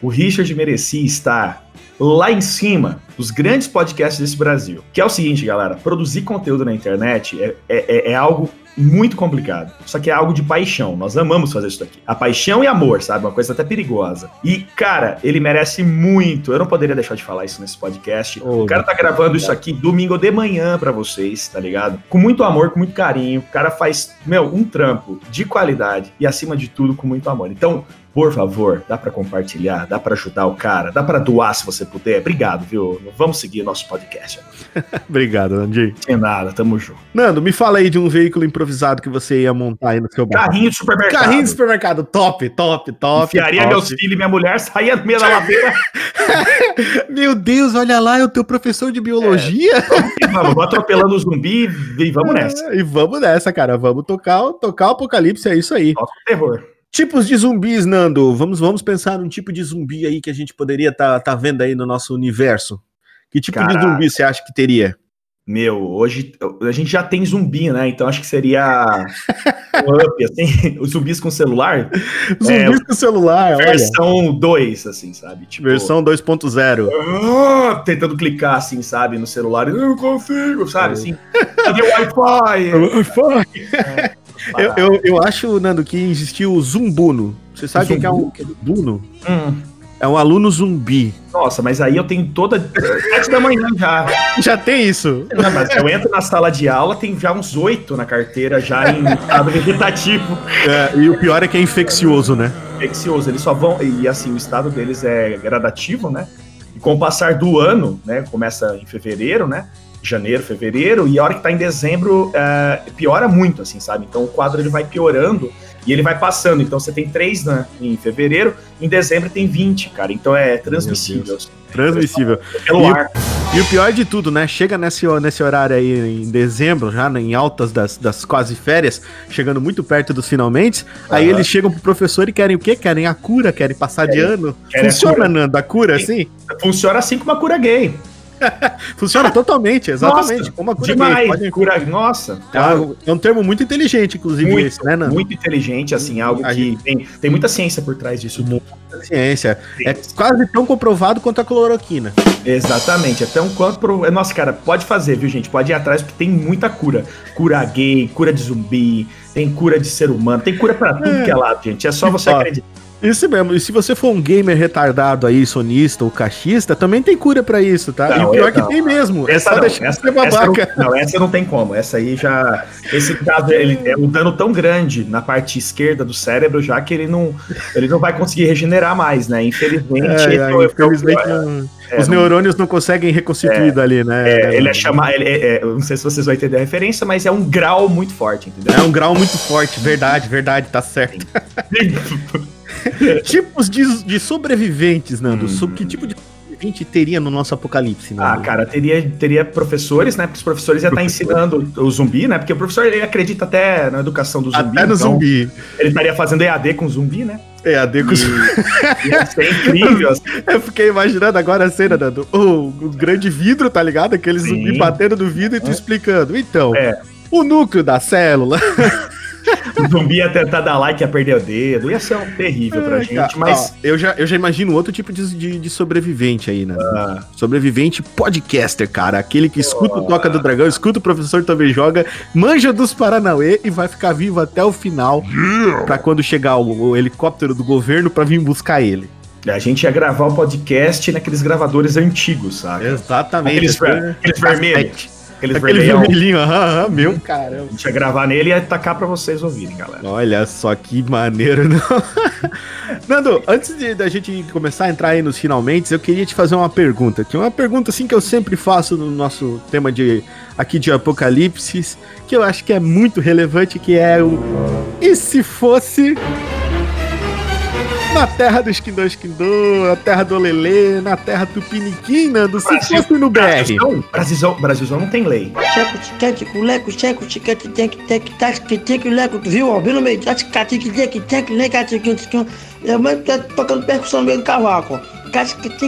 O Richard Mereci está lá em cima dos grandes podcasts desse Brasil. Que é o seguinte, galera: produzir conteúdo na internet é- é- é algo muito complicado. Só que é algo de paixão. Nós amamos fazer isso daqui. A paixão e amor, sabe? Uma coisa até perigosa. E, cara, ele merece muito. Eu não poderia deixar de falar isso nesse podcast. Ô, o cara tá gravando isso aqui domingo de manhã pra vocês, tá ligado? Com muito amor, com muito carinho. O cara faz, meu, um trampo de qualidade e, acima de tudo, com muito amor. Então, por favor, dá pra compartilhar, dá pra ajudar o cara, dá pra doar se você puder. Obrigado, viu? Vamos seguir nosso podcast. Obrigado, Nandinho. Sem nada, tamo junto. Nando, me fala aí de um veículo improvisado que você ia montar aí no seu barco. Carrinho de supermercado. Carrinho de supermercado, top, top, top. Enfiaria top. meus filhos e minha mulher, saía no meio da ladeira. Meu Deus, olha lá, é o teu professor de biologia. e vamos, vou atropelando o zumbi e vamos nessa. E vamos nessa, cara. Vamos tocar, tocar o apocalipse, é isso aí. Toca o terror. Tipos de zumbis, Nando. Vamos, vamos pensar num tipo de zumbi aí que a gente poderia estar tá, vendo aí no nosso universo. Que tipo de Caraca. zumbi você acha que teria? Meu, hoje a gente já tem zumbi, né? Então acho que seria um up, assim, os zumbis com celular. Zumbis com celular, olha. Versão 2, assim, sabe? Tipo, Versão 2.0. ah, tentando clicar, assim, sabe, no celular. Eu não consigo, sabe? Assim, cadê o Wi-Fi? Eu, eu, eu acho, Nando, que existiu o Zumbuno. Você sabe o que é um Zumbuno? Hum, É um aluno zumbi. nossa, mas aí eu tenho toda. Sete da manhã já. Já tem isso? Não, mas eu entro na sala de aula, tem já uns oito na carteira, já em estado vegetativo. É, e o pior é que é infeccioso, né? infeccioso. Eles só vão. E assim, o estado deles é gradativo, né? E com o passar do ano, né? Começa em fevereiro, né? Janeiro, fevereiro, e a hora que tá em dezembro, é, piora muito, assim, sabe? Então o quadro ele vai piorando e ele vai passando. Então você tem três né, em fevereiro, em dezembro tem 20, cara. Então é transmissível. Transmissível. Pelo E o- ar. E o pior de tudo, né? Chega nesse, nesse horário aí em dezembro, já né, em altas das, das quase férias, chegando muito perto dos finalmente. Aí Aham. eles chegam pro professor e querem o quê? Querem a cura, querem passar de Querem- ano. querem a Funciona, cura. Nando, a cura assim? Funciona assim como uma cura gay. Funciona totalmente, exatamente. Nossa, como a cura Demais. gay. Pode- Cura, nossa. É um- é um termo muito inteligente, inclusive, Muito, esse, né, Nando? muito inteligente, assim, algo A que tem, tem muita ciência por trás disso. Muita ciência. É quase tão comprovado quanto a cloroquina. Exatamente, até um quanto pro. Nossa, cara, pode fazer, viu, gente? Pode ir atrás, porque tem muita cura. Cura gay, cura de zumbi, tem cura de ser humano, tem cura pra tudo É. que é lado, gente. É só você acreditar. Isso mesmo. E se você for um gamer retardado aí, sonista ou cachista, também tem cura pra isso, tá? e Não, o pior é que não. tem mesmo. Essa é só não, deixar essa, de ser essa babaca. não, não, essa não tem como. Essa aí já. Esse caso, ele é um dano tão grande na parte esquerda do cérebro, já que ele não, ele não vai conseguir regenerar mais, né? Infelizmente, É, é, é infelizmente, é, é, os neurônios não conseguem reconstituir dali, né? é, ele é chamado. ele é- é, não sei se vocês vão entender a referência, mas é um grau muito forte, entendeu? É um grau muito forte, verdade, verdade, tá certo. Tipos de, de sobreviventes, Nando. Hum. Que tipo de sobrevivente teria no nosso apocalipse, Nando? Ah, cara, teria, teria professores, né? Porque os professores já estão ensinando o zumbi, né? Porque o professor ele acredita até na educação do zumbi. Até no então zumbi. Ele estaria fazendo EAD com zumbi, né? É, a D com E ia ser incrível. assim. Eu fiquei imaginando agora a cena, Nando. O, o grande vidro, tá ligado? Aquele Sim. zumbi batendo no vidro e tu explicando. Então, É. o núcleo da célula. O zumbi ia tentar dar like, ia perder o dedo. Ia ser um terrível pra Ai, gente, cara, mas. ó, eu, já, eu já imagino outro tipo de, de, de sobrevivente aí, né? Ah, Sobrevivente podcaster, cara. Aquele que escuta o Toca do Dragão, escuta o professor também joga, manja dos Paranauê e vai ficar vivo até o final. Pra quando chegar o, o helicóptero do governo pra vir buscar ele. a gente ia gravar o podcast naqueles gravadores antigos, sabe? Exatamente. Aqueles, ver- aqueles vermelhos. Aqueles Aquele vermelhão. vermelhinho, aham, aham, meu caramba. A gente ia gravar nele e ia tacar pra vocês ouvirem, galera. Olha só que maneiro, não? Nando, antes de, da gente começar a entrar aí nos finalmente, eu queria te fazer uma pergunta. Que é uma pergunta assim que eu sempre faço no nosso tema de aqui de Apocalipse, que eu acho que é muito relevante, que é o e se fosse na terra do Esquindô Esquindô, na terra do Lelê, na terra do Piniquim, Nando, se fosse no BR. Brasilzão, Brasilzão, Brasilzão não tem lei. Checo, ticante, culeco, checo, ticante, tem que tem que tá que tem que leco, tu viu? Ó, viu no meio, tá que tem que tem que tem que leco, tem que tem que é mãe tá tocando percussão no meio do cavaco. ó. Cate que tem que leco, tem que leco, tem que cate cate que leco, leco, tem que tem que tem que tem que leco, tem que tem que tem que ligado que ninguém. Aqui que tem que tem que tem que leco, tem que cate tem que tem que tem que tem que leco,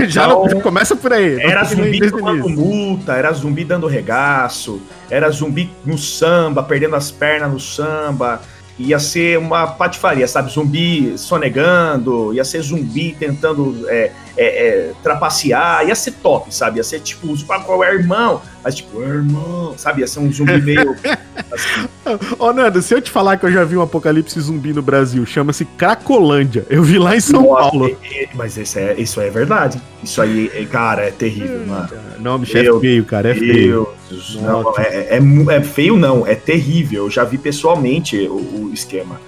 tem Já não- já começa por aí. Então, Era Não fique zumbi desde o tomando início. multa, era zumbi dando regaço, era zumbi no samba, perdendo as pernas no samba. Ia ser uma patifaria, sabe? Zumbi sonegando, ia ser zumbi tentando é, é, é, trapacear, ia ser top, sabe? Ia ser tipo, ah, qual é irmão? Mas tipo, é irmão, sabe? Ia ser um zumbi meio. assim. Ô, Nando, se eu te falar que eu já vi um apocalipse zumbi no Brasil, chama-se Cracolândia. Eu vi lá em São Nossa, Paulo. é- é- mas isso é, isso é verdade. Isso aí, é, cara, é terrível, mano. Não, bicho, é feio, cara, é feio. Não, é, é mu- é feio não, é terrível. Eu já vi pessoalmente o, o esquema.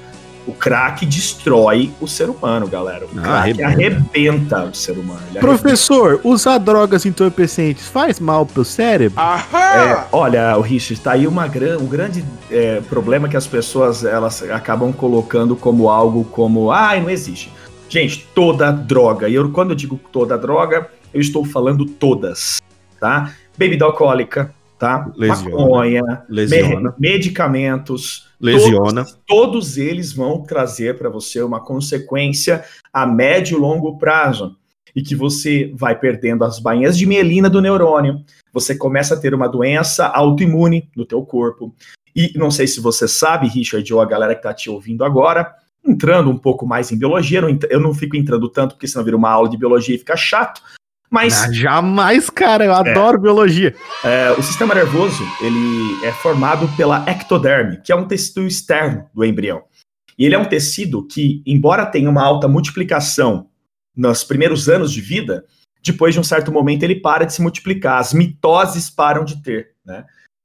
O crack destrói o ser humano, galera. O Ah, crack arrebenta. arrebenta o ser humano. Ele Professor, usar drogas entorpecentes faz mal pro cérebro? É, olha, o Richard, tá aí uma gran, um grande é, problema que as pessoas elas acabam colocando como algo como, ai, não existe. Gente, toda droga, e eu, quando eu digo toda droga, eu estou falando todas, tá? Bebida alcoólica, tá? Lesiona. Maconha, Lesiona. me- medicamentos, Lesiona. Todos, todos eles vão trazer para você uma consequência a médio e longo prazo. E que você vai perdendo as bainhas de mielina do neurônio, você começa a ter uma doença autoimune no teu corpo. E não sei se você sabe, Richard, ou a galera que está te ouvindo agora, entrando um pouco mais em biologia, eu não fico entrando tanto, porque senão vira uma aula de biologia e fica chato, mas Ah, jamais, cara, eu adoro biologia. é, o sistema nervoso ele é formado pela ectoderme, que é um tecido externo do embrião. E ele é um tecido que, embora tenha uma alta multiplicação nos primeiros anos de vida, depois de um certo momento ele para de se multiplicar, as mitoses param de ter, né?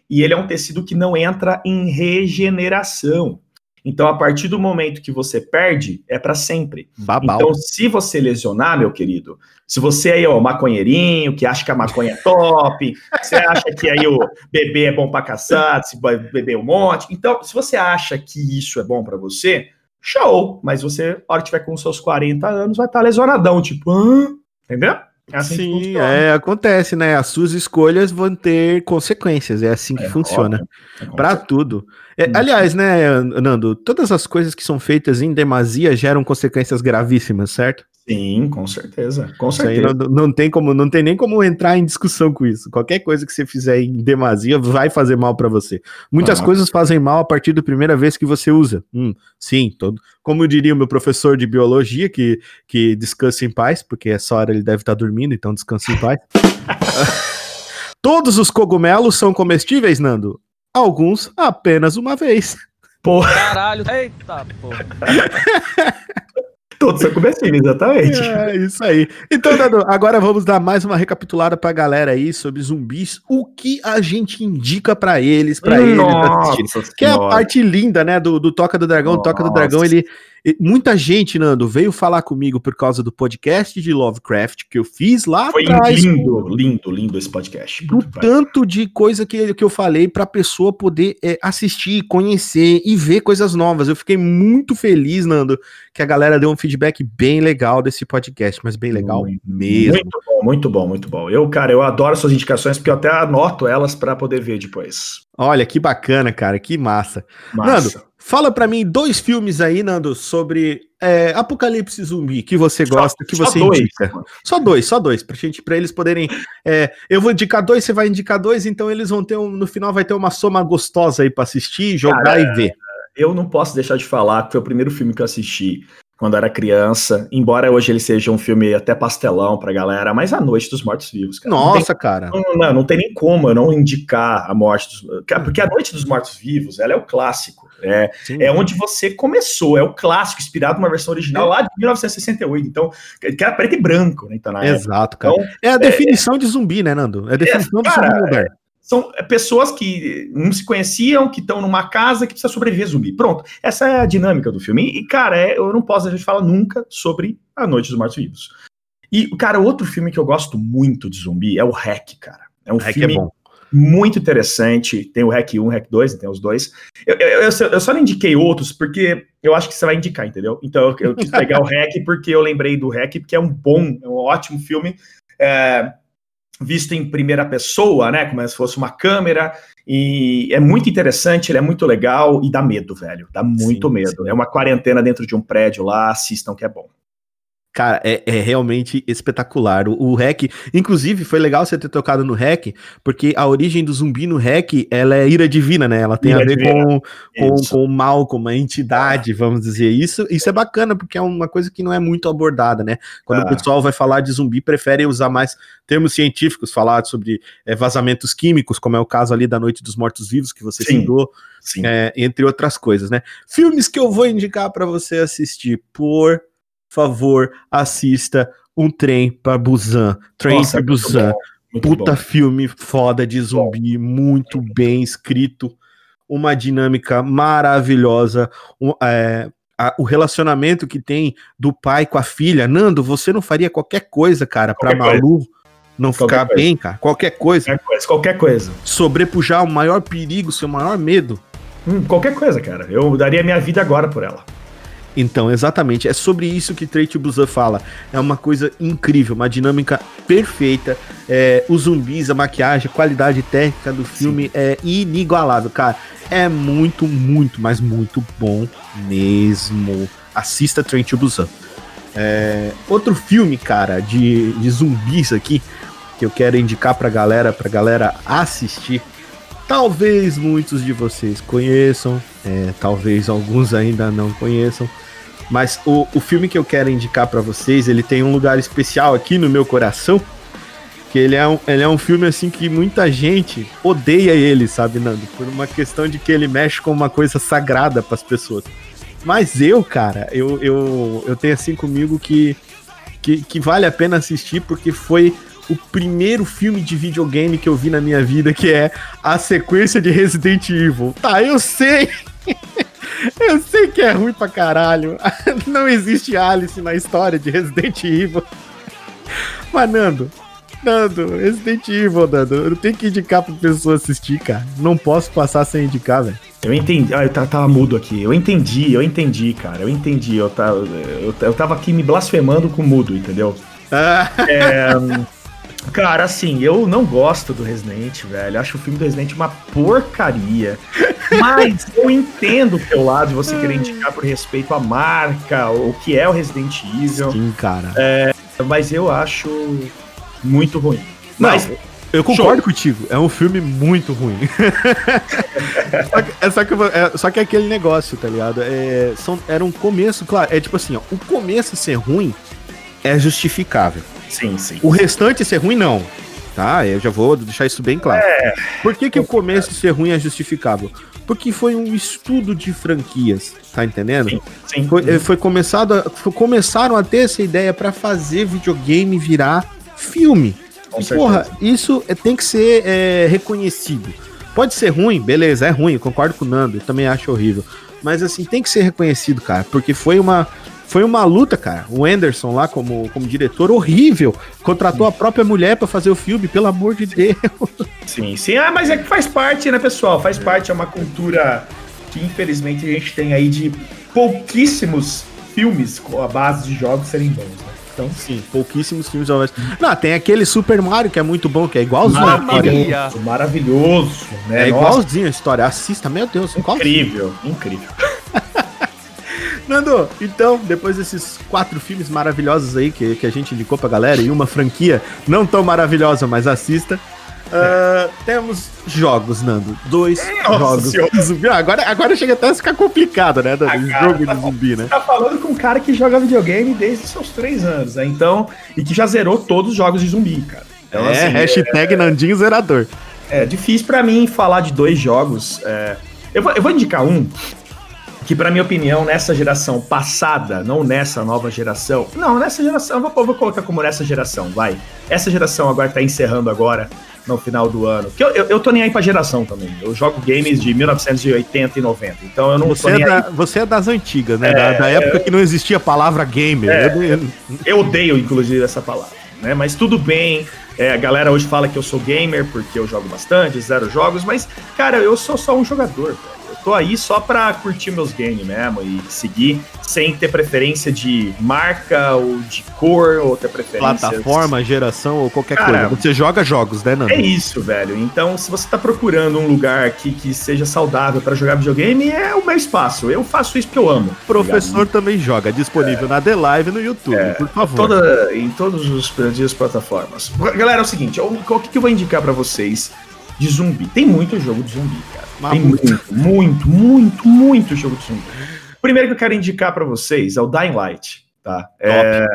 E ele é um tecido que não entra em regeneração. Então, a partir do momento que você perde, é para sempre. Babau. Então, se você lesionar, meu querido, se você aí, ó, maconheirinho, que acha que a maconha é top, você acha que aí o bebê é bom pra caçar, se vai beber um monte. Então, se você acha que isso é bom pra você, show. Mas você, a hora que tiver com seus 40 anos, vai estar lesionadão, tipo, Hã? entendeu? É assim é, acontece, né? As suas escolhas vão ter consequências, é assim que É, funciona. É você- tudo. É, Hum. aliás, né, Nando, todas as coisas que são feitas em demasia geram consequências gravíssimas, certo? Sim, com certeza. Com Isso certeza. não, não tem como, não tem nem como entrar em discussão com isso. Qualquer coisa que você fizer em demasia vai fazer mal pra você. Muitas Ah. coisas fazem mal a partir da primeira vez que você usa. Hum, sim, todo. Como diria o meu professor de biologia, que, que descanse em paz, porque essa hora ele deve estar dormindo, então descanse em paz. Todos os cogumelos são comestíveis, Nando? Alguns apenas uma vez. Porra, Caralho. Eita, porra. todos são comestíveis, exatamente. É isso aí. Então, Nando, agora vamos dar mais uma recapitulada pra galera aí sobre zumbis. O que a gente indica pra eles, pra eles assistirem. Nossa Que é a parte linda, né, do, do Toca do Dragão. O Toca do Nossa. Dragão, ele. Muita gente, Nando, veio falar comigo por causa do podcast de Lovecraft que eu fiz lá Foi atrás. lindo, lindo, lindo esse podcast. Do tanto de coisa que, que eu falei pra pessoa poder é, assistir, conhecer e ver coisas novas. Eu fiquei muito feliz, Nando, que a galera deu um feedback bem legal desse podcast, mas bem legal Muito, mesmo. Muito bom, muito bom, muito bom. Eu, cara, eu adoro suas indicações porque eu até anoto elas pra poder ver depois. Olha, que bacana, cara, que massa. Massa. Nando, fala pra mim dois filmes aí, Nando, sobre é, Apocalipse Zumbi que você Só- gosta, que só você dois. indica. Só dois, só dois, pra gente, pra eles poderem. é, eu vou indicar dois, você vai indicar dois, então eles vão ter um, no final vai ter uma soma gostosa aí pra assistir, jogar Cara, e ver. Eu não posso deixar de falar que foi o primeiro filme que eu assisti quando era criança, embora hoje ele seja um filme até pastelão pra galera, mas A Noite dos Mortos Vivos, cara. Não tem- Nossa, cara. Não, não, não tem nem como eu não indicar a morte dos. Porque a Noite dos Mortos Vivos, ela é o clássico. É, Sim. é onde você começou, é o clássico, inspirado numa versão original lá de 1968. Então, que era preto e branco, né? Então, na. Exato, cara. Então, É a definição de zumbi, né, Nando? É a definição de zumbi moderno. são pessoas que não se conheciam, que estão numa casa que precisa sobreviver zumbi. Pronto, essa é a dinâmica do filme. E, cara, é- eu não posso deixar de falar nunca sobre A Noite dos Mortos Vivos. E, cara, outro filme que eu gosto muito de zumbi é o Hack, cara. É um Hack é filme bom. Muito interessante. Tem o Hack 1, Hack 2, tem os dois. Eu, eu- eu só- eu só não indiquei outros porque eu acho que você vai indicar, entendeu? Então eu, quis pegar o Hack porque eu lembrei do Hack, porque é um bom, é um ótimo filme. é, visto em primeira pessoa, né? Como se fosse uma câmera. E é muito interessante, ele é muito legal e dá medo, velho. Dá muito Sim, medo. sim. É uma quarentena dentro de um prédio lá, assistam que é bom. Cara, é, é realmente espetacular. O, o hack, inclusive, foi legal você ter tocado no hack, porque a origem do zumbi no hack, ela é ira divina, né? Ela tem Ira a ver divina. com, com, Isso. com o mal, com uma entidade, vamos dizer. Isso, isso é bacana, porque é uma coisa que não é muito abordada, né? Quando Ah. o pessoal vai falar de zumbi, prefere usar mais termos científicos, falar sobre é, vazamentos químicos, como é o caso ali da Noite dos Mortos-Vivos, que você Sim. citou, é, entre outras coisas, né? Filmes que eu vou indicar pra você assistir, por favor, assista Um Trem para Busan. Trem Nossa, para Busan. muito Puta bom. filme foda de zumbi, muito bem escrito, uma dinâmica maravilhosa, um, é, a- o relacionamento que tem do pai com a filha. Nando, você não faria qualquer coisa, cara, pra Qualquer Malu não Qualquer ficar coisa. bem, cara? Qualquer coisa. Qualquer coisa, qualquer coisa. Sobrepujar o maior perigo, seu maior medo. Hum, qualquer coisa, cara. Eu daria minha vida agora por ela. Então, exatamente. É sobre isso que to Busan fala. É uma coisa incrível, uma dinâmica perfeita. É, os zumbis, a maquiagem, a qualidade técnica do filme é inigualável, cara. É muito, muito, mas muito bom mesmo. Assista Train to Busan. É, outro filme, cara, de, de zumbis aqui, que eu quero indicar pra galera, pra galera assistir. Talvez muitos de vocês conheçam, é, talvez alguns ainda não conheçam. Mas o, o filme que eu quero indicar pra vocês, ele tem um lugar especial aqui no meu coração. Que ele é, um, ele é um filme assim que muita gente odeia ele, sabe, Nando? Por uma questão de que ele mexe com uma coisa sagrada pras pessoas. Mas eu, cara, eu, eu, eu tenho assim comigo que, que, que vale a pena assistir porque foi o primeiro filme de videogame que eu vi na minha vida, que é a sequência de Resident Evil. Tá, eu sei! Eu sei que é ruim pra caralho. Não existe Alice na história de Resident Evil. Mas, Nando, Nando, Resident Evil, Nando, eu tenho que indicar pra pessoa assistir, cara. Não posso passar sem indicar, velho. Eu entendi. Ah, eu tava, tava mudo aqui. Eu entendi, eu entendi, cara. Eu entendi. Eu tava, eu, eu tava aqui me blasfemando com mudo, entendeu? É, cara, assim, eu não gosto do Resident, velho. Acho o filme do Resident uma porcaria. Mas eu entendo o teu lado de você querer indicar por respeito à marca, o que é o Resident Evil. Sim, cara. É, mas eu acho muito ruim. Não, Mas eu concordo contigo. É um filme muito ruim. só, que, é, só, que, é, só que é aquele negócio, tá ligado? É, são, era um começo, claro. É tipo assim, ó, o começo ser ruim é justificável. Sim, sim. O restante ser ruim, não. Tá? Eu já vou deixar isso bem claro. Por que, que o começo ser ruim é justificável? Porque foi um estudo de franquias, tá entendendo? Sim, sim. Foi, eh, foi começado a- foi- começaram a ter essa ideia pra fazer videogame virar filme. Com E, certeza. porra, isso é- tem que ser é, reconhecido. Pode ser ruim, beleza, é ruim, concordo com o Nando, eu também acho horrível. Mas assim, tem que ser reconhecido, cara, porque foi uma foi uma luta, cara. O Anderson lá como, como diretor horrível, contratou a própria mulher pra fazer o filme, pelo amor de Deus. Sim, sim. Ah, mas é que faz parte, né, pessoal? Faz parte, é uma cultura que infelizmente a gente tem aí de pouquíssimos filmes com a base de jogos serem bons, né? Então, Sim, pouquíssimos filmes ao Não, tem aquele Super Mario que é muito bom, que é igualzinho a Mamma história. mia. maravilhoso, né? É Nossa, igualzinho a história. Assista, meu Deus, incrível, incrível. Nando, então, depois desses quatro filmes maravilhosos aí que, que a gente indicou pra galera e uma franquia não tão maravilhosa, mas assista. ah, temos jogos, Nando. Dois Nossa jogos Senhora. de zumbi. Agora, agora chega até a ficar complicado, né, Nando? Ah, O cara, jogo tá de zumbi, né? Tá falando com um cara que joga videogame desde seus três anos, né? Então, e que já zerou todos os jogos de zumbi, cara. Então, é, assim, hashtag Nandinho Zerador. É difícil pra mim falar de dois jogos. é, eu, vou, eu vou indicar um que, pra minha opinião, nessa geração passada, não nessa nova geração. Não, nessa geração, vou, vou colocar como nessa geração, vai. Essa geração agora tá encerrando agora, no final do ano. Que eu, eu, eu tô nem aí pra geração também. Eu jogo games de 1980 e 90. Então eu não Você tô é, nem da- aí. você é das antigas, né? da, da época que não existia a palavra gamer. É. Eu- eu- Eu odeio, inclusive, essa palavra, né? Mas tudo bem. É, a galera hoje fala que eu sou gamer porque eu jogo bastante, zero jogos, mas, cara, eu sou só um jogador, velho. Tô aí só pra curtir meus games mesmo e seguir sem ter preferência de marca ou de cor ou ter preferência. plataforma, geração ou qualquer Cara, coisa. Você joga jogos, né, Nando? É isso, velho. Então, se você tá procurando um lugar que, que seja saudável pra jogar videogame, é o meu espaço. Eu faço isso porque eu amo. tá Professor também joga, disponível na The Live no YouTube, por favor. Toda, em todos os as plataformas. Galera, é o seguinte, o que, que eu vou indicar pra vocês de zumbi? Tem muito jogo de zumbi, cara. Mas Tem muito. muito, muito, muito, jogo de zumbi. Primeiro que eu quero indicar pra vocês é o Dying Light, tá? É,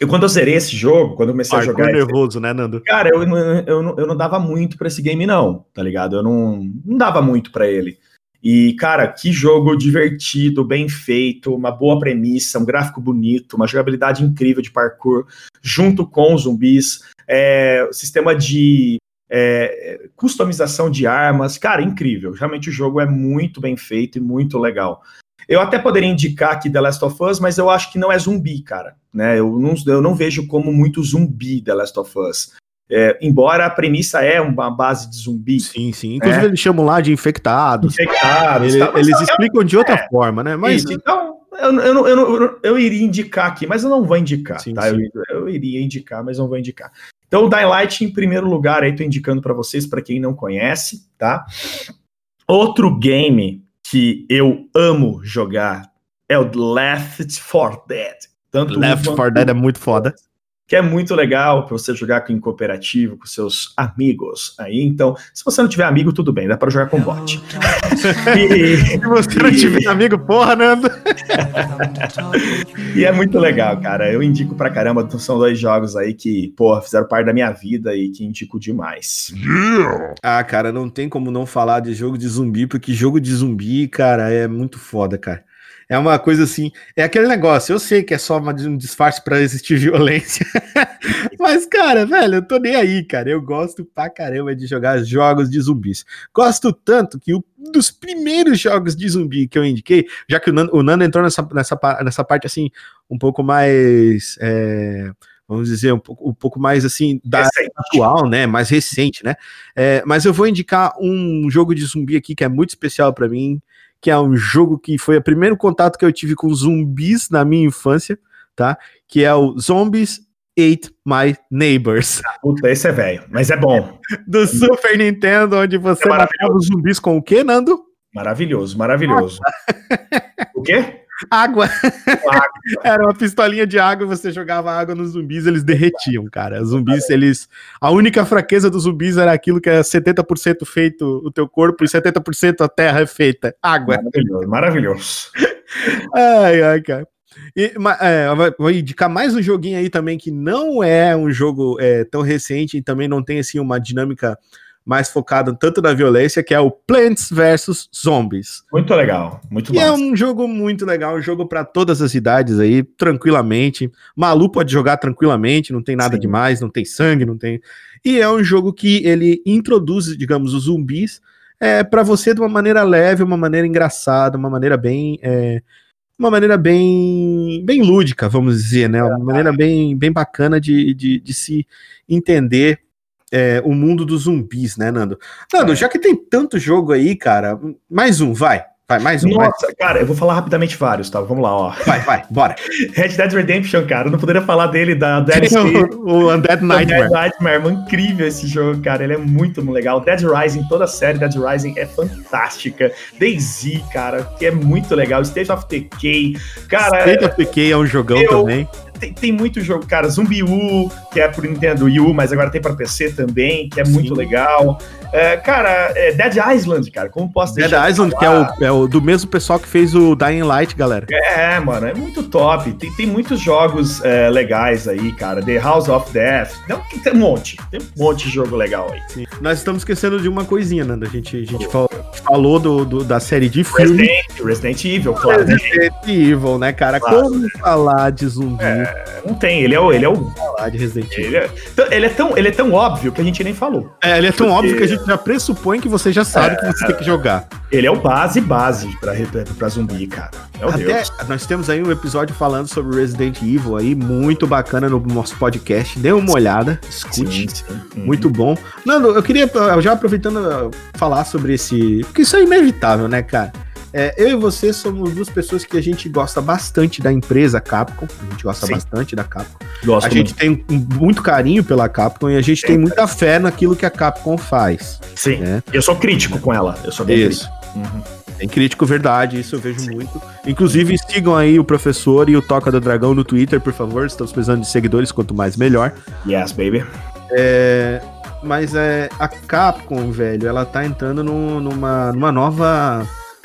eu, quando eu zerei esse jogo, quando eu comecei a Parkour jogar esse- nervoso, né, Nando? Cara, eu, não- eu, não, eu não dava muito pra esse game, não, tá ligado? Eu não, não dava muito pra ele. E, cara, que jogo divertido, bem feito, uma boa premissa, um gráfico bonito, uma jogabilidade incrível de parkour, junto com os zumbis, é, sistema de é, customização de armas, cara, incrível. Realmente o jogo é muito bem feito e muito legal. Eu até poderia indicar aqui The Last of Us, mas eu acho que não é zumbi, cara. Né? Eu, não, eu não vejo como muito zumbi The Last of Us. É, embora a premissa é uma base de zumbi. Sim, sim. Inclusive, É. eles chamam lá de infectados. Infectados. Ele- tá? Eles é- explicam de outra é. forma, né? Mas Isso, então, Eu, eu, eu, eu, iria indicar aqui, mas eu não vou indicar, Sim, tá? sim. Eu, eu iria indicar, mas não vou indicar. Então, o Dying Light em primeiro lugar aí, tô indicando pra vocês, pra quem não conhece, tá? Outro game que eu amo jogar é o Left 4 Dead. Tanto Left quanto 4 Dead é muito foda. Que é muito legal para você jogar com em cooperativo com seus amigos aí. Então, se você não tiver amigo, tudo bem, dá para jogar com bot. E, Se você não tiver amigo, porra, Nando. e é muito legal, cara. Eu indico pra caramba. então São dois jogos aí que, porra, fizeram parte da minha vida e que indico demais. Ah, cara, não tem como não falar de jogo de zumbi, porque jogo de zumbi, cara, é muito foda, cara. É uma coisa assim, é aquele negócio, eu sei que é só uma- um disfarce pra existir violência, mas, cara, velho, eu tô nem aí, cara. Eu gosto pra caramba de jogar jogos de zumbis. Gosto tanto que um dos primeiros jogos de zumbi que eu indiquei, já que o Nando, o Nando entrou nessa, nessa, nessa parte assim, um pouco mais. é, vamos dizer, um pouco, um pouco mais assim, da Recente. atual, né? Mais recente, né? É, mas eu vou indicar um jogo de zumbi aqui que é muito especial pra mim, que é um jogo que foi o primeiro contato que eu tive com zumbis na minha infância, tá? Que é o Zombies Ate My Neighbors, Puta, esse é velho, mas é bom. do Super Nintendo, onde você É matava os zumbis com o quê, Nando? Maravilhoso, maravilhoso. O quê? Água. Água. Era uma pistolinha de água e você jogava água nos zumbis, eles derretiam, cara. Os zumbis, eles. A única fraqueza dos zumbis era aquilo que é 70% feito o teu corpo e 70% a terra é feita. Água. Maravilhoso, maravilhoso. Ai, ai, cara. E, é, vou indicar mais um joguinho aí também que não é um jogo é, tão recente e também não tem assim uma dinâmica mais focada tanto na violência, que é o Plants vs Zombies. Muito legal, muito Que é bom. um jogo muito legal, um jogo para todas as idades aí, tranquilamente. Malu pode jogar tranquilamente, não tem nada Sim. demais, não tem sangue, não tem. E é um jogo que ele introduz, digamos, os zumbis é, para você de uma maneira leve, uma maneira engraçada, uma maneira bem. é, uma maneira bem, bem lúdica, vamos dizer, né? Uma maneira bem, bem bacana de, de, de se entender é, o mundo dos zumbis, né, Nando? Nando, É. já que tem tanto jogo aí, cara, mais um, vai. Vai, mais um, vai. Nossa, cara, eu vou falar rapidamente vários, tá? Vamos lá, ó. Vai, vai, bora. Red Dead Redemption, cara, eu não poderia falar dele da Dead o, o Undead Nightmare. Dead Nightmare, muito incrível esse jogo, cara. Ele é muito legal. Dead Rising, toda a série Dead Rising é fantástica. DayZ, cara, que é muito legal. State of Decay, cara. State of Decay é um jogão eu- também. Tem, tem muito jogo, cara. Zumbi U, que é pro Nintendo U, mas agora tem pra PC também, que é muito Sim. legal. É, cara, é Dead Island, cara, como posso Dead deixar de Island, que é o, é o do mesmo pessoal que fez o Dying Light, galera. É, mano, é muito top. Tem, tem muitos jogos é, legais aí, cara. The House of Death. Não, tem um monte. Tem um monte de jogo legal aí. Sim. Nós estamos esquecendo de uma coisinha, Nando. A gente, a gente falou, falou do, do- da série de filme. Resident, Resident Evil, claro. né? Resident Evil, né, cara? Claro. Como falar de zumbi? Não tem, ele é o. Ele é, o, Falar de Resident Evil. ele é, tão- ele é tão, ele é tão óbvio que a gente nem falou. É, ele é tão Porque- óbvio que a gente já pressupõe que você já sabe que você tem que jogar. Ele é o base base pra, pra, pra zumbi, cara. Meu Até Deus. nós temos aí um episódio falando sobre Resident Evil aí, muito bacana no nosso podcast. Dê uma olhada, escute. Sim, sim. Uhum. Muito bom. Nando, eu queria, já aproveitando, falar sobre esse. Porque isso é inevitável, né, cara? É, eu e você somos duas pessoas que a gente gosta bastante da empresa Capcom. A gente gosta Sim. bastante da Capcom. Gosto a gente tem muito carinho pela Capcom e a gente tem muita fé naquilo que a Capcom faz. muito. Sim. né? Eu sou crítico com ela. Eu sou bem Isso. crítico. Uhum. Tem crítico verdade, isso eu vejo muito. Inclusive, sigam aí o professor e o Toca do Dragão no Twitter, por favor. Estamos precisando de seguidores, quanto mais melhor. Yes, baby. É, mas é, a Capcom, velho, ela tá entrando no- numa, numa nova.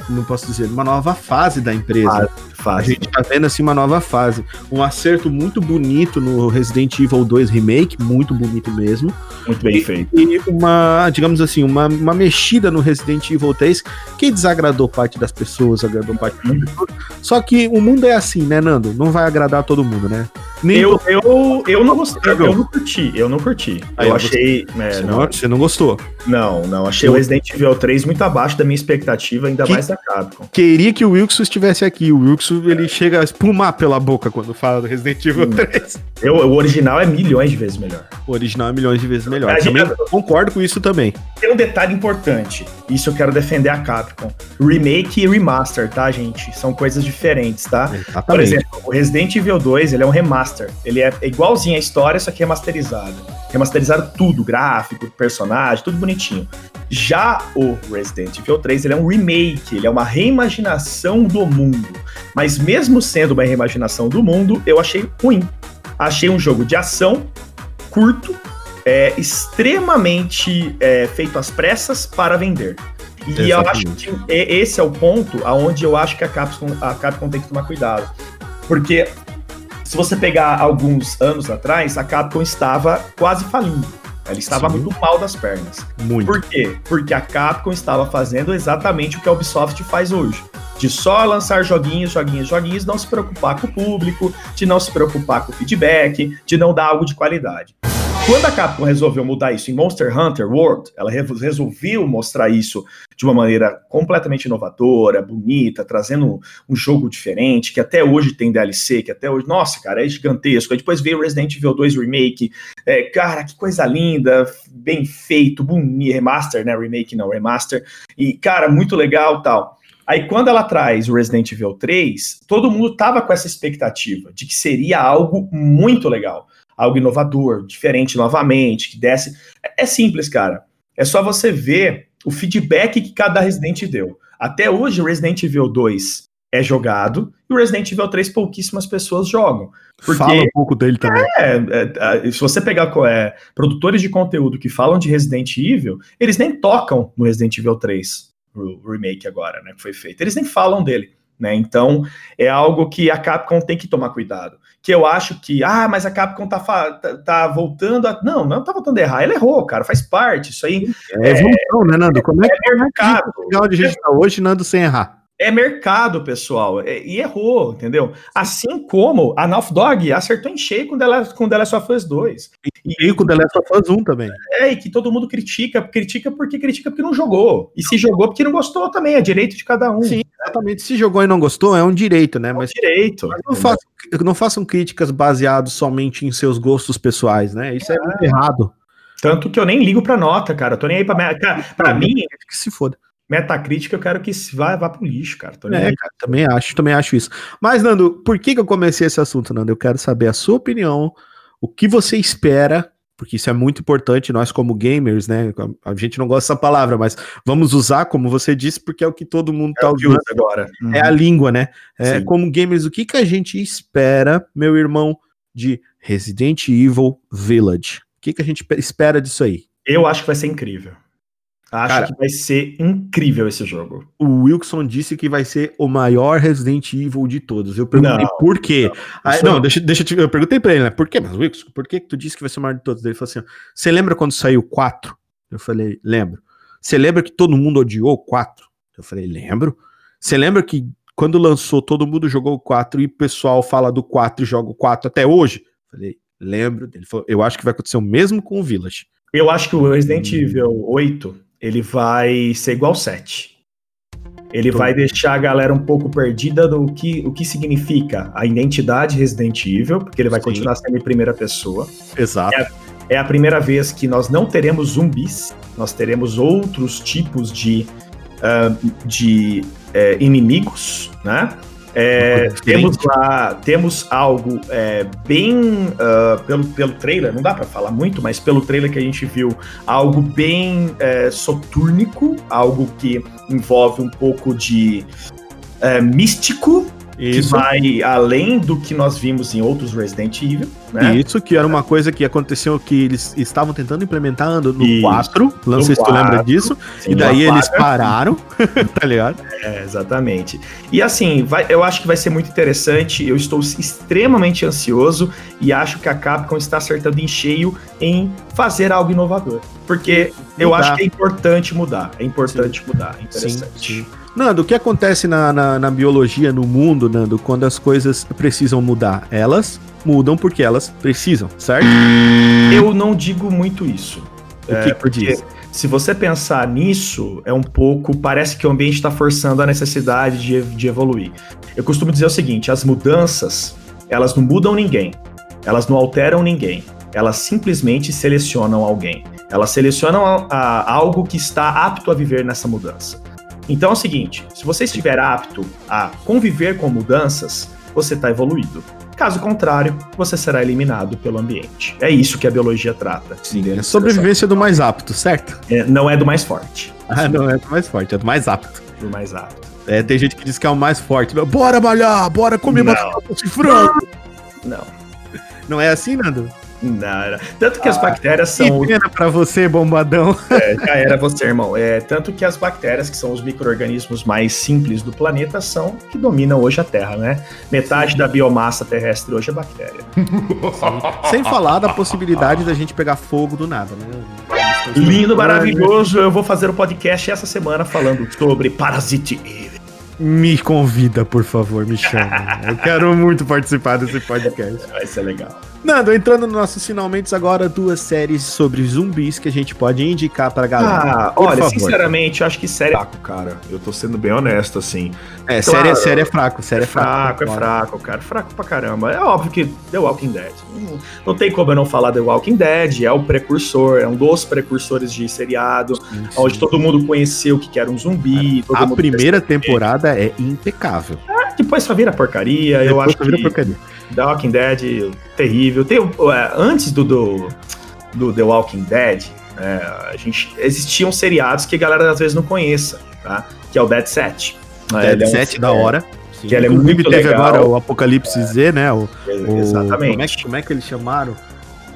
Não posso dizer, numa nova fase da empresa. Fase, A gente tá vendo assim uma nova fase. Um acerto muito bonito no Resident Evil 2 Remake, muito bonito mesmo. Muito bem feito. E uma, digamos assim, uma, uma mexida no Resident Evil 3 que desagradou parte das pessoas, agradou parte das pessoas. Só que o mundo é assim, né, Nando? Não vai agradar todo mundo, né? Nem Eu, eu, eu não gostei, eu não curti, eu não curti. Aí, eu achei. é, você, não, não, você não gostou. não, não, achei Eu- o Resident Evil 3 muito abaixo da minha expectativa, ainda Que- mais da Capcom. Queria que o Wilson estivesse aqui. O Wilson, ele chega a espumar pela boca quando fala do Resident Evil 3. Eu, o original é milhões de vezes melhor. O original é milhões de vezes melhor. A gente- Também concordo com isso também. Tem um detalhe importante, isso eu quero defender a Capcom. remake e remaster, tá, gente? São coisas diferentes, tá? Por Exatamente. exemplo, o Resident Evil 2, ele é um remaster. Ele é igualzinho à história, só que remasterizado. Remasterizado tudo, gráfico, personagem, tudo bonitinho. Já o Resident Evil 3, ele é um remake, ele é uma reimaginação do mundo. Mas mesmo sendo uma reimaginação do mundo, eu achei ruim. Achei um jogo de ação, curto, é, extremamente é, feito às pressas para vender. E eu acho que e- esse é o ponto aonde eu acho que a Capcom, a Capcom tem que tomar cuidado. Porque se você pegar alguns anos atrás, a Capcom estava quase falindo. Ela estava Sim. muito mal das pernas. Muito. Por quê? Porque a Capcom estava fazendo exatamente o que a Ubisoft faz hoje. De só lançar joguinhos, joguinhos, joguinhos, não se preocupar com o público, de não se preocupar com o feedback, de não dar algo de qualidade. Quando a Capcom resolveu mudar isso em Monster Hunter World, ela re- resolveu mostrar isso de uma maneira completamente inovadora, bonita, trazendo um, jogo diferente, que até hoje tem DLC, que até hoje, nossa, cara, é gigantesco. Aí depois veio o Resident Evil 2 Remake, é, cara, que coisa linda, bem feito, bonito, remaster, né? Remake não, remaster. E, cara, muito legal tal. Aí, quando ela traz o Resident Evil 3, todo mundo tava com essa expectativa de que seria algo muito legal, algo inovador, diferente novamente, que desse. É- É simples, cara. É só você ver o feedback que cada Resident deu. Até hoje, o Resident Evil 2 é jogado e o Resident Evil 3 pouquíssimas pessoas jogam. Porque Fala um pouco dele também. é, é, é, se você pegar é, produtores de conteúdo que falam de Resident Evil, eles nem tocam no Resident Evil 3, o remake agora, né, que foi feito. Eles nem falam dele, né? Então, é algo que a Capcom tem que tomar cuidado. Que eu acho que, ah, mas a Capcom tá, tá, tá voltando a... Não, não tá voltando a errar. Ela errou, cara, faz parte. Isso aí É evolução, né, Nando? Como é que é mercado. onde a gente tá hoje, Nando, sem errar? É mercado, pessoal. É- e errou, entendeu? Assim como a Naughty Dog acertou em cheio com Last, com The Last of Us 2. E com The Last of Us 1 também. É, e que todo mundo critica, critica porque critica porque não jogou. E se jogou porque não gostou também, é direito de cada um. Sim, exatamente. Se jogou e não gostou, é um direito, né? Mas direito. Mas não, façam, não façam críticas baseadas somente em seus gostos pessoais, né? Isso é muito errado. Tanto que eu nem ligo pra nota, cara. Eu tô nem aí pra. Cara, pra mim, Que se foda. Metacrítica eu quero que se vá, vá pro lixo, cara. É, cara, também acho, também acho isso. Mas, Nando, por que, que eu comecei esse assunto, Nando? Eu quero saber a sua opinião, o que você espera, porque isso é muito importante, nós como gamers, né? A gente não gosta dessa palavra, mas vamos usar, como você disse, porque é o que todo mundo tá É que usando. usa agora. É a língua, né? É, como gamers, o que, que a gente espera, meu irmão, de Resident Evil Village? O que, que a gente pe- espera disso aí? Eu acho que vai ser incrível. Acho Cara- que vai ser incrível esse jogo. O Wilson disse que vai ser o maior Resident Evil de todos. Eu perguntei Não, por quê. Aí, Isso não, não. deixa, deixa eu te, eu perguntei pra ele, né? Por quê? Mas, Wilson, por que, que tu disse que vai ser o maior de todos? Ele falou assim: você lembra quando saiu o 4? Eu falei, lembro. Você lembra que todo mundo odiou o 4? Eu falei, lembro. Você lembra que quando lançou, todo mundo jogou o 4 e o pessoal fala do 4 e joga o 4 até hoje? Eu falei, lembro. Ele falou, eu acho que vai acontecer o mesmo com o Village. Eu acho que o Resident Hum. Evil 8 ele vai ser igual ao 7. Ele vai deixar a galera um pouco perdida do que, o que significa a identidade Resident Evil, porque ele vai Sim. continuar sendo em primeira pessoa. Exato. É a primeira vez que nós não teremos zumbis, nós teremos outros tipos de, ah, de eh, inimigos, né? É, temos lá, temos algo é, bem ah, pelo, pelo trailer, não dá pra falar muito, mas pelo trailer que a gente viu, algo bem é, sotúrnico, algo que envolve um pouco de é, místico, Isso. que vai além do que nós vimos em outros Resident Evil, né? Isso que era uma coisa que aconteceu que eles estavam tentando implementar no Isso. 4. Não sei se tu lembra 4, disso. Sim, e daí eles pararam, tá ligado? É, exatamente. E assim, vai- eu acho que vai ser muito interessante. Eu estou extremamente ansioso e acho que a Capcom está acertando em cheio em fazer algo inovador. Porque eu acho que é importante mudar. É importante mudar. É interessante. Nando, o que acontece na, na, na biologia, no mundo, Nando, quando as coisas precisam mudar? Elas mudam porque elas precisam, certo? Eu não digo muito isso. O que que porque diz? Se você pensar nisso, é um pouco. Parece que o ambiente está forçando a necessidade de, de evoluir. Eu costumo dizer o seguinte: as mudanças, elas não mudam ninguém, elas não alteram ninguém, elas simplesmente selecionam alguém. Elas selecionam a- a- algo que está apto a viver nessa mudança. Então é o seguinte: se você estiver apto a conviver com mudanças, você está evoluído. Caso contrário, você será eliminado pelo ambiente. É isso que a biologia trata. Sim, é sobrevivência do mais apto, certo? É, não é do mais forte. Ah, não é do mais forte, é do mais apto. Do mais apto. É, tem gente que diz que é o mais forte. Bora malhar, bora comer Não. batata de frango. Não. Não é assim, Nando? Não. Tanto que as Ah, bactérias Que são. pena pra você, bombadão. É, já era você, irmão. É, tanto que as bactérias, que são os micro-organismos mais simples do planeta, são que dominam hoje a Terra, né? Metade da biomassa terrestre hoje é bactéria. Sem falar da possibilidade da gente pegar fogo do nada, né? Lindo, maravilhoso. Eu vou fazer o podcast essa semana falando sobre Parasite Eve. Me convida, por favor, me chama. Eu quero muito participar desse podcast. Vai ser legal. Nando, entrando nos nossos finalmente agora, duas séries sobre zumbis que a gente pode indicar pra galera. Ah, Por olha, favor. sinceramente, eu acho que série Fraco, cara. Eu tô sendo bem honesto, assim. É, claro. série, série é fraco, série é é fraco. fraco, é fraco, cara. Fraco pra caramba. É óbvio que The Walking Dead. Não, não tem como eu não falar The Walking Dead. É o precursor, é um dos precursores de seriado, onde todo mundo conheceu o que era um zumbi. todo A mundo primeira temporada é impecável. Depois só vira porcaria. eu Depois acho só vira que porcaria. The Walking Dead, terrível. Tem, é, antes do, do, do The Walking Dead, é, a gente, existiam seriados que a galera às vezes não conheça, tá? Que é o Dead Set. Dead é um- Set, da hora. Sim. que ele é muito teve legal. agora o Apocalipse Z, né? O, o- Exatamente. Como é, que, como é que eles chamaram?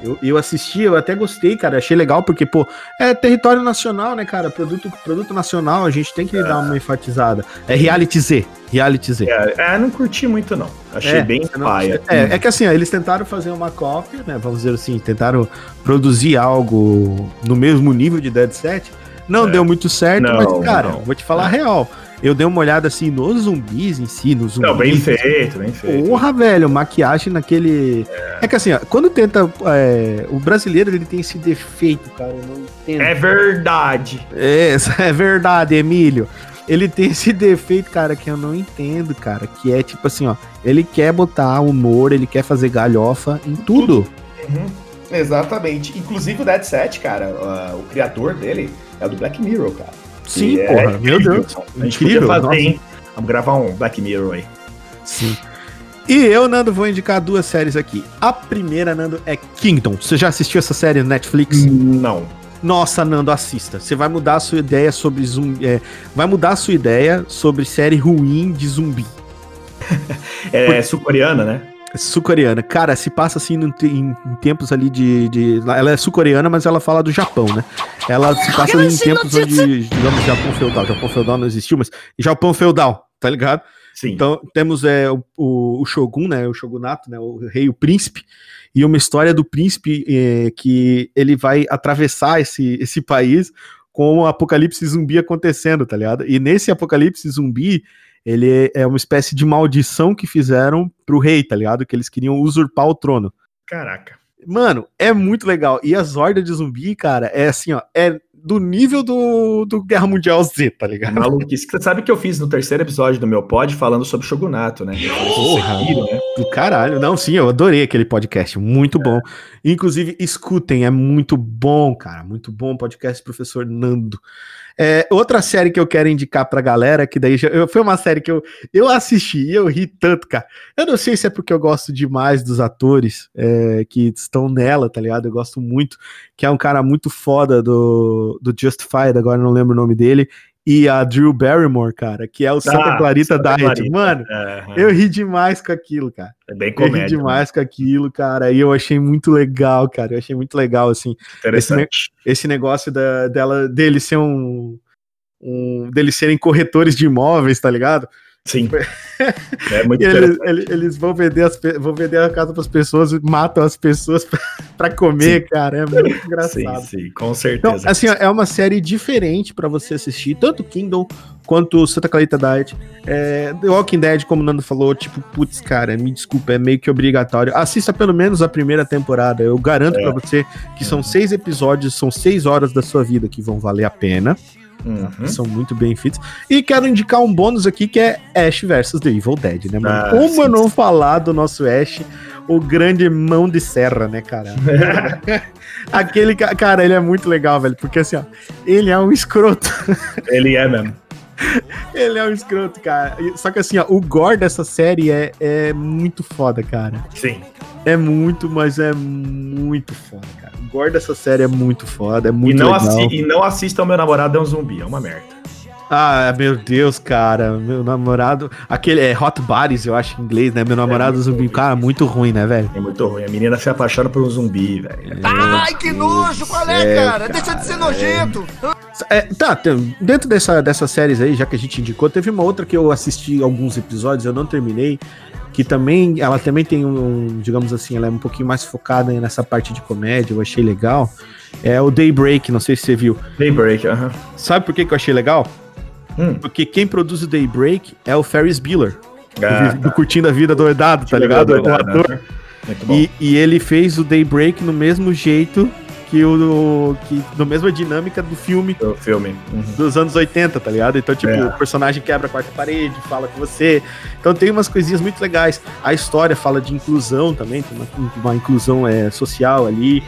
Eu, eu assisti, eu até gostei, cara. Achei legal, porque, pô, é território nacional, né, cara? Produto, produto nacional, a gente tem que dar uma enfatizada. É reality Z. Reality Z. É, é, não curti muito, não. Achei É, bem não- paia. É, é que assim, ó, eles tentaram fazer uma cópia, né? Vamos dizer assim, tentaram produzir algo no mesmo nível de Dead Set. Não É. deu muito certo, Não, mas, cara, não. vou te falar a real. Eu dei uma olhada assim nos zumbis em si, nos zumbis. Não, bem feito, bem feito. Porra, velho, maquiagem naquele. É, que assim, ó, quando tenta. é, o brasileiro ele tem esse defeito, cara. Eu não entendo. É verdade. É, é verdade, Emílio. Ele tem esse defeito, cara, que eu não entendo, cara. Que é tipo assim, ó. Ele quer botar humor, ele quer fazer galhofa em tudo. Exatamente. Inclusive o Dead Set, cara, o criador dele é o do Black Mirror, cara. Sim, E é porra, meu. Deus. A gente Incrível, podia fazer, hein? Vamos gravar um Black Mirror aí. Sim. E eu, Nando, vou indicar duas séries aqui. A primeira, Nando, é Kingdom. Você já assistiu essa série no Netflix? Não. Nossa, Nando, assista. Você vai mudar a sua ideia sobre zumbi. é, vai mudar a sua ideia sobre série ruim de zumbi. É sul-coreana, né? Sul-coreana. Cara, se passa assim em, em tempos ali de, de- Ela é sul-coreana, mas ela fala do Japão, né? Ela se passa ali em tempos onde, digamos, Japão feudal. Japão feudal não existiu, mas Japão feudal, tá ligado? Sim. Então temos é, o, o, o Shogun, né? O Shogunato, né? O rei, o príncipe. E uma história do príncipe é, que ele vai atravessar esse, esse país com o apocalipse zumbi acontecendo, tá ligado? E nesse apocalipse zumbi, ele é uma espécie de maldição que fizeram pro rei, tá ligado? Que eles queriam usurpar o trono. Caraca. Mano, é muito legal. E as hordas de zumbi, cara, é assim, ó, é do nível do, do Guerra Mundial Z, tá ligado? Maluquice. Você sabe que eu fiz no terceiro episódio do meu pod falando sobre Shogunato, né? Porra. Sekiro, né? Do caralho. Não, sim, eu adorei aquele podcast. Muito bom. Inclusive, escutem, é muito bom, cara. Muito bom podcast, professor Nando. É, outra série que eu quero indicar pra galera, que daí já, eu- foi uma série que eu, eu assisti e eu ri tanto, cara. Eu não sei se é porque eu gosto demais dos atores é, que estão nela, tá ligado? Eu gosto muito, que é um cara muito foda do, do Justified, agora não lembro o nome dele, e a Drew Barrymore, cara, que é o Santa Ah, Clarita Santa Diet. Clarita. Mano, Aham. eu ri demais com aquilo, cara. É bem Eu ri comédia. né? demais com aquilo, cara. E eu achei muito legal, cara. Eu achei muito legal, assim. Interessante. Esse negócio da, dela, dele ser um, um. deles serem corretores de imóveis, tá ligado? Sim. É muito eles, eles vão vender, as, vão vender a casa pras pessoas e matam as pessoas pra comer, cara. É muito Sim, engraçado. sim, com Então, certeza. assim, ó, é uma série diferente pra você assistir, tanto Kingdom quanto Santa Clarita Diet. É, The Walking Dead, como o Nando falou, tipo, putz, cara, me desculpa, é meio que obrigatório. Assista pelo menos a primeira temporada. Eu garanto É. pra você que são seis episódios, são seis horas da sua vida que vão valer a pena. Uhum. São muito bem feitos. E quero indicar um bônus aqui que é Ash versus The Evil Dead, né, mano? Ah, Como sim, eu não falar do nosso Ash, o grande mão de serra, né, cara? Aquele ca- cara, ele é muito legal, velho, porque assim, ó, ele é um escroto. Ele é mesmo. Ele é um escroto, cara. E- Só que assim, ó, o gore dessa série é, é muito foda, cara. Sim. É muito, mas é muito foda, cara. O gore dessa série é muito foda, é E muito não, legal. e não assista ao meu namorado é um zumbi, é uma merda. Ah, meu Deus, cara. Meu namorado. Aquele é Hot Bodies, eu acho em inglês, né? Meu namorado muito zumbi. ruim. Cara, muito ruim, né, velho? É muito ruim. A menina se apaixona por um zumbi, velho. Ai, que nojo, qual é, céu, cara? Deixa de ser nojento. É, tá, dentro dessa, dessas séries aí, já que a gente indicou, teve uma outra que eu assisti alguns episódios, eu não terminei, que também, ela também tem um, digamos assim, ela é um pouquinho mais focada nessa parte de comédia, eu achei legal. É o Daybreak, não sei se você viu. Daybreak, aham. Sabe por que, que eu achei legal? Hum. Porque quem produz o Daybreak é o Ferris Bueller, Ah, do, do Curtindo a Vida Doidado, tá ligado? Ator. Muito bom. E, e ele fez o Daybreak no mesmo jeito que o. Que, na mesma dinâmica do filme O filme. Uhum. dos anos 80, tá ligado? Então, tipo, É. o personagem quebra a quarta parede, fala com você. Então tem umas coisinhas muito legais. A história fala de inclusão também, tem uma, uma inclusão é, social ali.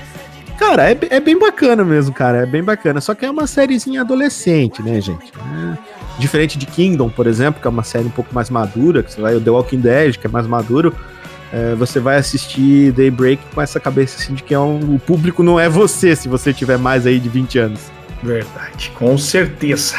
Cara, é, é bem bacana mesmo, cara. É bem bacana. Só que é uma sériezinha adolescente, né, gente? É, Diferente de Kingdom, por exemplo, que é uma série um pouco mais madura, que você vai, o The Walking Dead, que é mais maduro. é, você vai assistir Daybreak com essa cabeça assim de que é um, o público não é você se você tiver mais aí de 20 anos. Verdade, com certeza.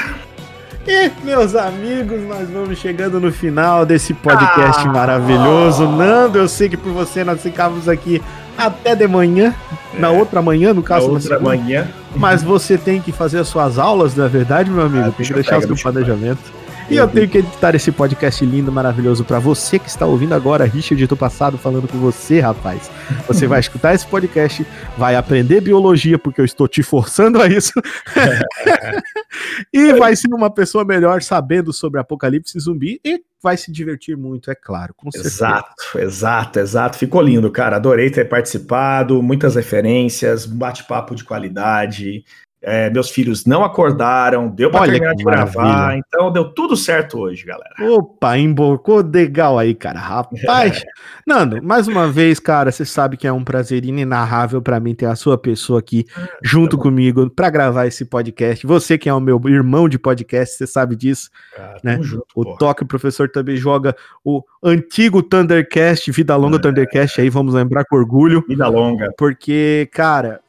E, meus amigos, nós vamos chegando no final desse podcast Ah. maravilhoso. Nando, eu sei que por você nós ficamos aqui até de manhã, na outra manhã, no caso, na outra manhã. Mas você tem que fazer as suas aulas, não é verdade, meu amigo? Ah, tem que deixar o seu planejamento. E eu tenho que editar esse podcast lindo, maravilhoso pra você que está ouvindo agora, Richard do passado falando com você, rapaz. Você vai escutar esse podcast, vai aprender biologia, porque eu estou te forçando a isso. e vai ser uma pessoa melhor sabendo sobre apocalipse zumbi e vai se divertir muito, é claro, com certeza. Exato, exato, exato. Ficou lindo, cara. Adorei ter participado. Muitas referências, um bate-papo de qualidade. É, meus filhos não acordaram, deu pra Olha terminar de gravar, maravilha. então deu tudo certo hoje, galera. Opa, embocou legal aí, cara. Rapaz. Nando, mais uma vez, cara, você sabe que é um prazer inenarrável pra mim ter a sua pessoa aqui junto comigo pra gravar esse podcast. Você que é o meu irmão de podcast, você sabe disso, Ah, né? junto, O porra. Toque, o professor também joga o antigo Thundercast, Vida Longa Thundercast, aí vamos lembrar com orgulho. Vida longa. Porque, cara,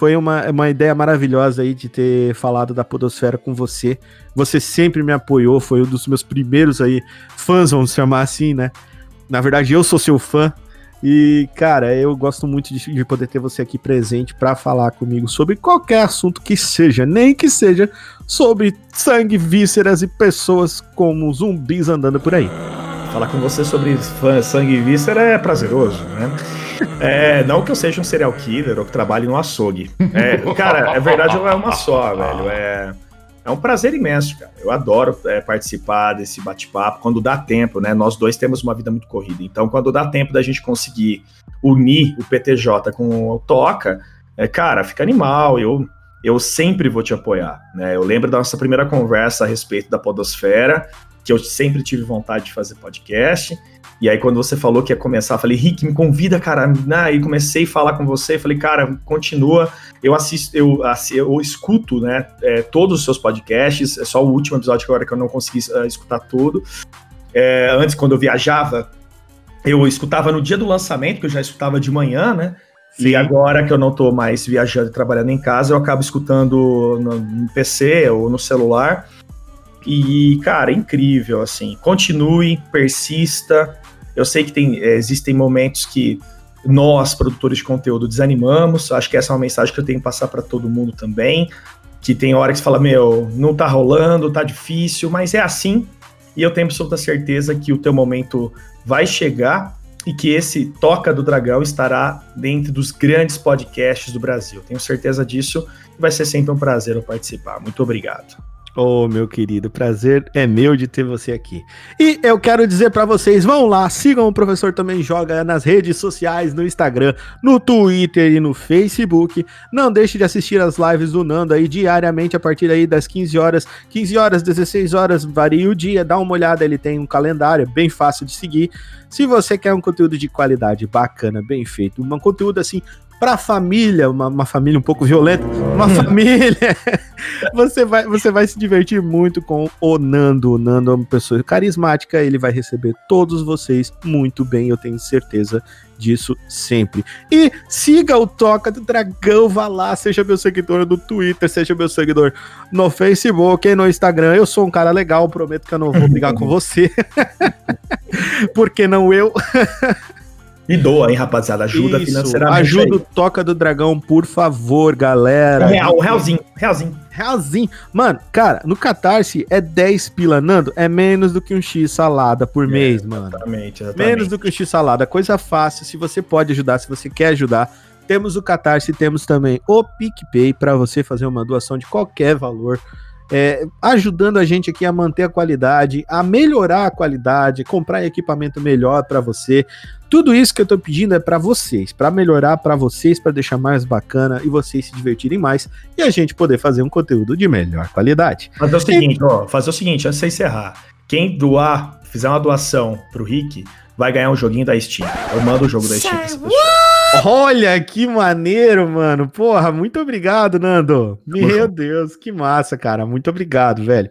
foi uma, uma ideia maravilhosa aí de ter falado da Podosfera com você. Você sempre me apoiou, foi um dos meus primeiros aí fãs, vamos chamar assim, né? Na verdade, eu sou seu fã. E, cara, eu gosto muito de, de poder ter você aqui presente pra falar comigo sobre qualquer assunto que seja, nem que seja sobre sangue, vísceras e pessoas como zumbis andando por aí. Falar com você sobre sangue e víscera é prazeroso, né? É, não que eu seja um serial killer ou que trabalhe no açougue. É, cara, é verdade, é uma só, velho. É, é um prazer imenso, cara. Eu adoro é, participar desse bate-papo quando dá tempo, né? Nós dois temos uma vida muito corrida. Então, quando dá tempo da gente conseguir unir o PTJ com o Toca, é, cara, fica animal. Eu, eu sempre vou te apoiar, né? Eu lembro da nossa primeira conversa a respeito da Podosfera, que eu sempre tive vontade de fazer podcast. E aí, quando você falou que ia começar, eu falei, Rick, me convida, cara. Aí comecei a falar com você, falei, cara, continua. Eu assisto, eu, eu escuto, né, é, todos os seus podcasts. É só o último episódio que agora que eu não consegui eh, escutar tudo. É, antes, quando eu viajava, eu escutava no dia do lançamento, que eu já escutava de manhã, né? E agora que eu não tô mais viajando e trabalhando em casa, eu acabo escutando no, no PC ou no celular. E, cara, é incrível, assim. Continue, persista. Eu sei que tem, eh, existem momentos que nós, produtores de conteúdo, desanimamos. Acho que essa é uma mensagem que eu tenho que passar para todo mundo também. Que tem hora que você fala, meu, não tá rolando, tá difícil, mas é assim. E eu tenho absoluta certeza que o teu momento vai chegar e que esse Toca do Dragão estará dentro dos grandes podcasts do Brasil. Tenho certeza disso. Vai ser sempre um prazer eu participar. Muito obrigado. Ô, meu querido, prazer é meu de ter você aqui. E eu quero dizer pra vocês, vão lá, sigam o Professor Também Joga nas redes sociais, no Instagram, no Twitter e no Facebook. Não deixe de assistir as lives do Nando aí diariamente a partir aí das 15 horas, 15 horas, 16 horas, varia o dia, dá uma olhada, ele tem um calendário, é bem fácil de seguir. Se você quer um conteúdo de qualidade bacana, bem feito, um conteúdo assim pra família, uma, uma família um pouco violenta, uma família, você vai, você vai se divertir muito com o Nando. O Nando é uma pessoa carismática, ele vai receber todos vocês muito bem, eu tenho certeza disso sempre. E siga o Toca do Dragão, vá lá, seja meu seguidor no Twitter, seja meu seguidor no Facebook e no Instagram. Eu sou um cara legal, prometo que eu não vou brigar com você. Porque não eu? E doa, hein, rapaziada? Ajuda Isso, financeiramente. Ajuda o. Toca do Dragão, por favor, galera. Um real, um realzinho, realzinho. Realzinho. Mano, cara, no Catarse é 10 pila, Nando, é menos do que um X salada por mês, mano. Exatamente, exatamente. Menos do que um X salada. Coisa fácil, se você pode ajudar, se você quer ajudar. Temos o Catarse, temos também o PicPay para você fazer uma doação de qualquer valor. é, ajudando a gente aqui a manter a qualidade, a melhorar a qualidade, comprar equipamento melhor para você. Tudo isso que eu tô pedindo é para vocês, para melhorar para vocês, para deixar mais bacana e vocês se divertirem mais e a gente poder fazer um conteúdo de melhor qualidade. Fazer o seguinte, ó, fazer o seguinte, antes de você encerrar. Quem doar, fizer uma doação pro Rick, vai ganhar um joguinho da Steam. Eu mando o jogo da Steam. Olha que maneiro, mano. Porra, muito obrigado, Nando. Meu. Deus, que massa, cara. Muito obrigado, velho.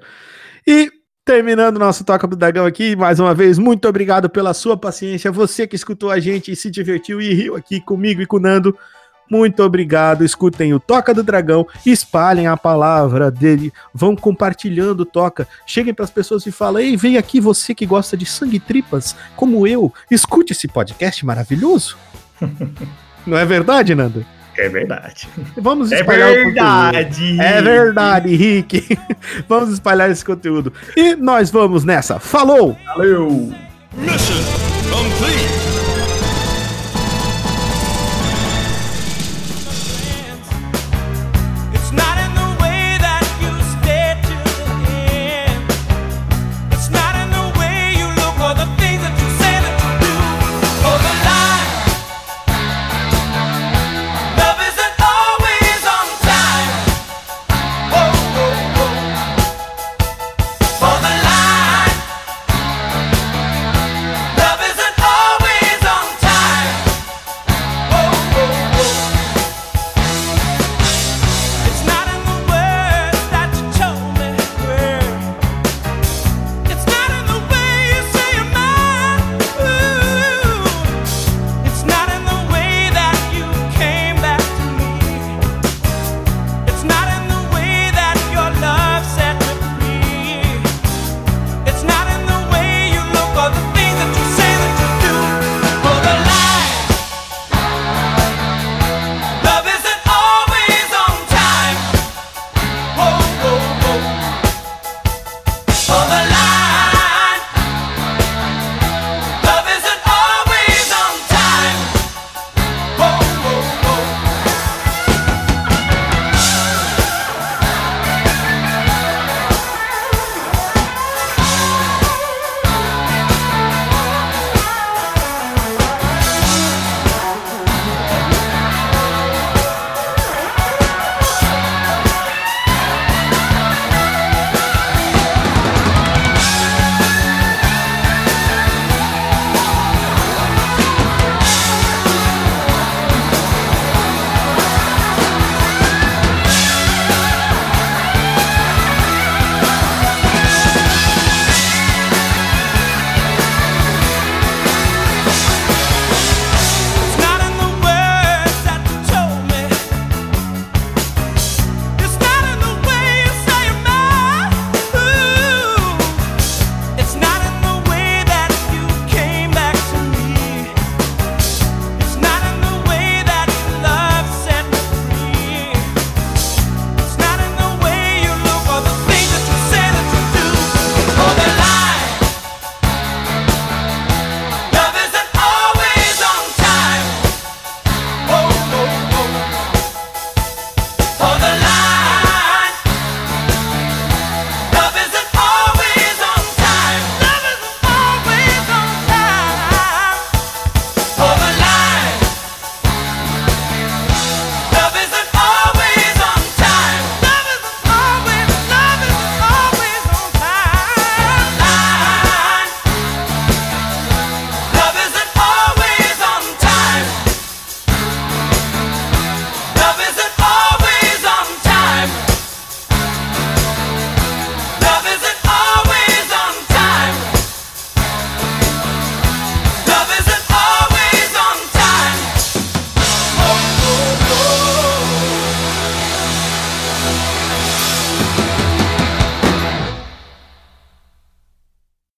E terminando nosso Toca do Dragão aqui, mais uma vez, muito obrigado pela sua paciência. Você que escutou a gente e se divertiu e riu aqui comigo e com o Nando. Muito obrigado. Escutem o Toca do Dragão, espalhem a palavra dele, vão compartilhando o Toca. Cheguem para as pessoas e falem: "Ei, vem aqui você que gosta de sangue e tripas, como eu, escute esse podcast maravilhoso". Não é verdade, Nando? É verdade. Vamos É espalhar o verdade. conteúdo. É verdade, Rick. Vamos espalhar esse conteúdo. E nós vamos nessa. Falou! Valeu! Mission complete.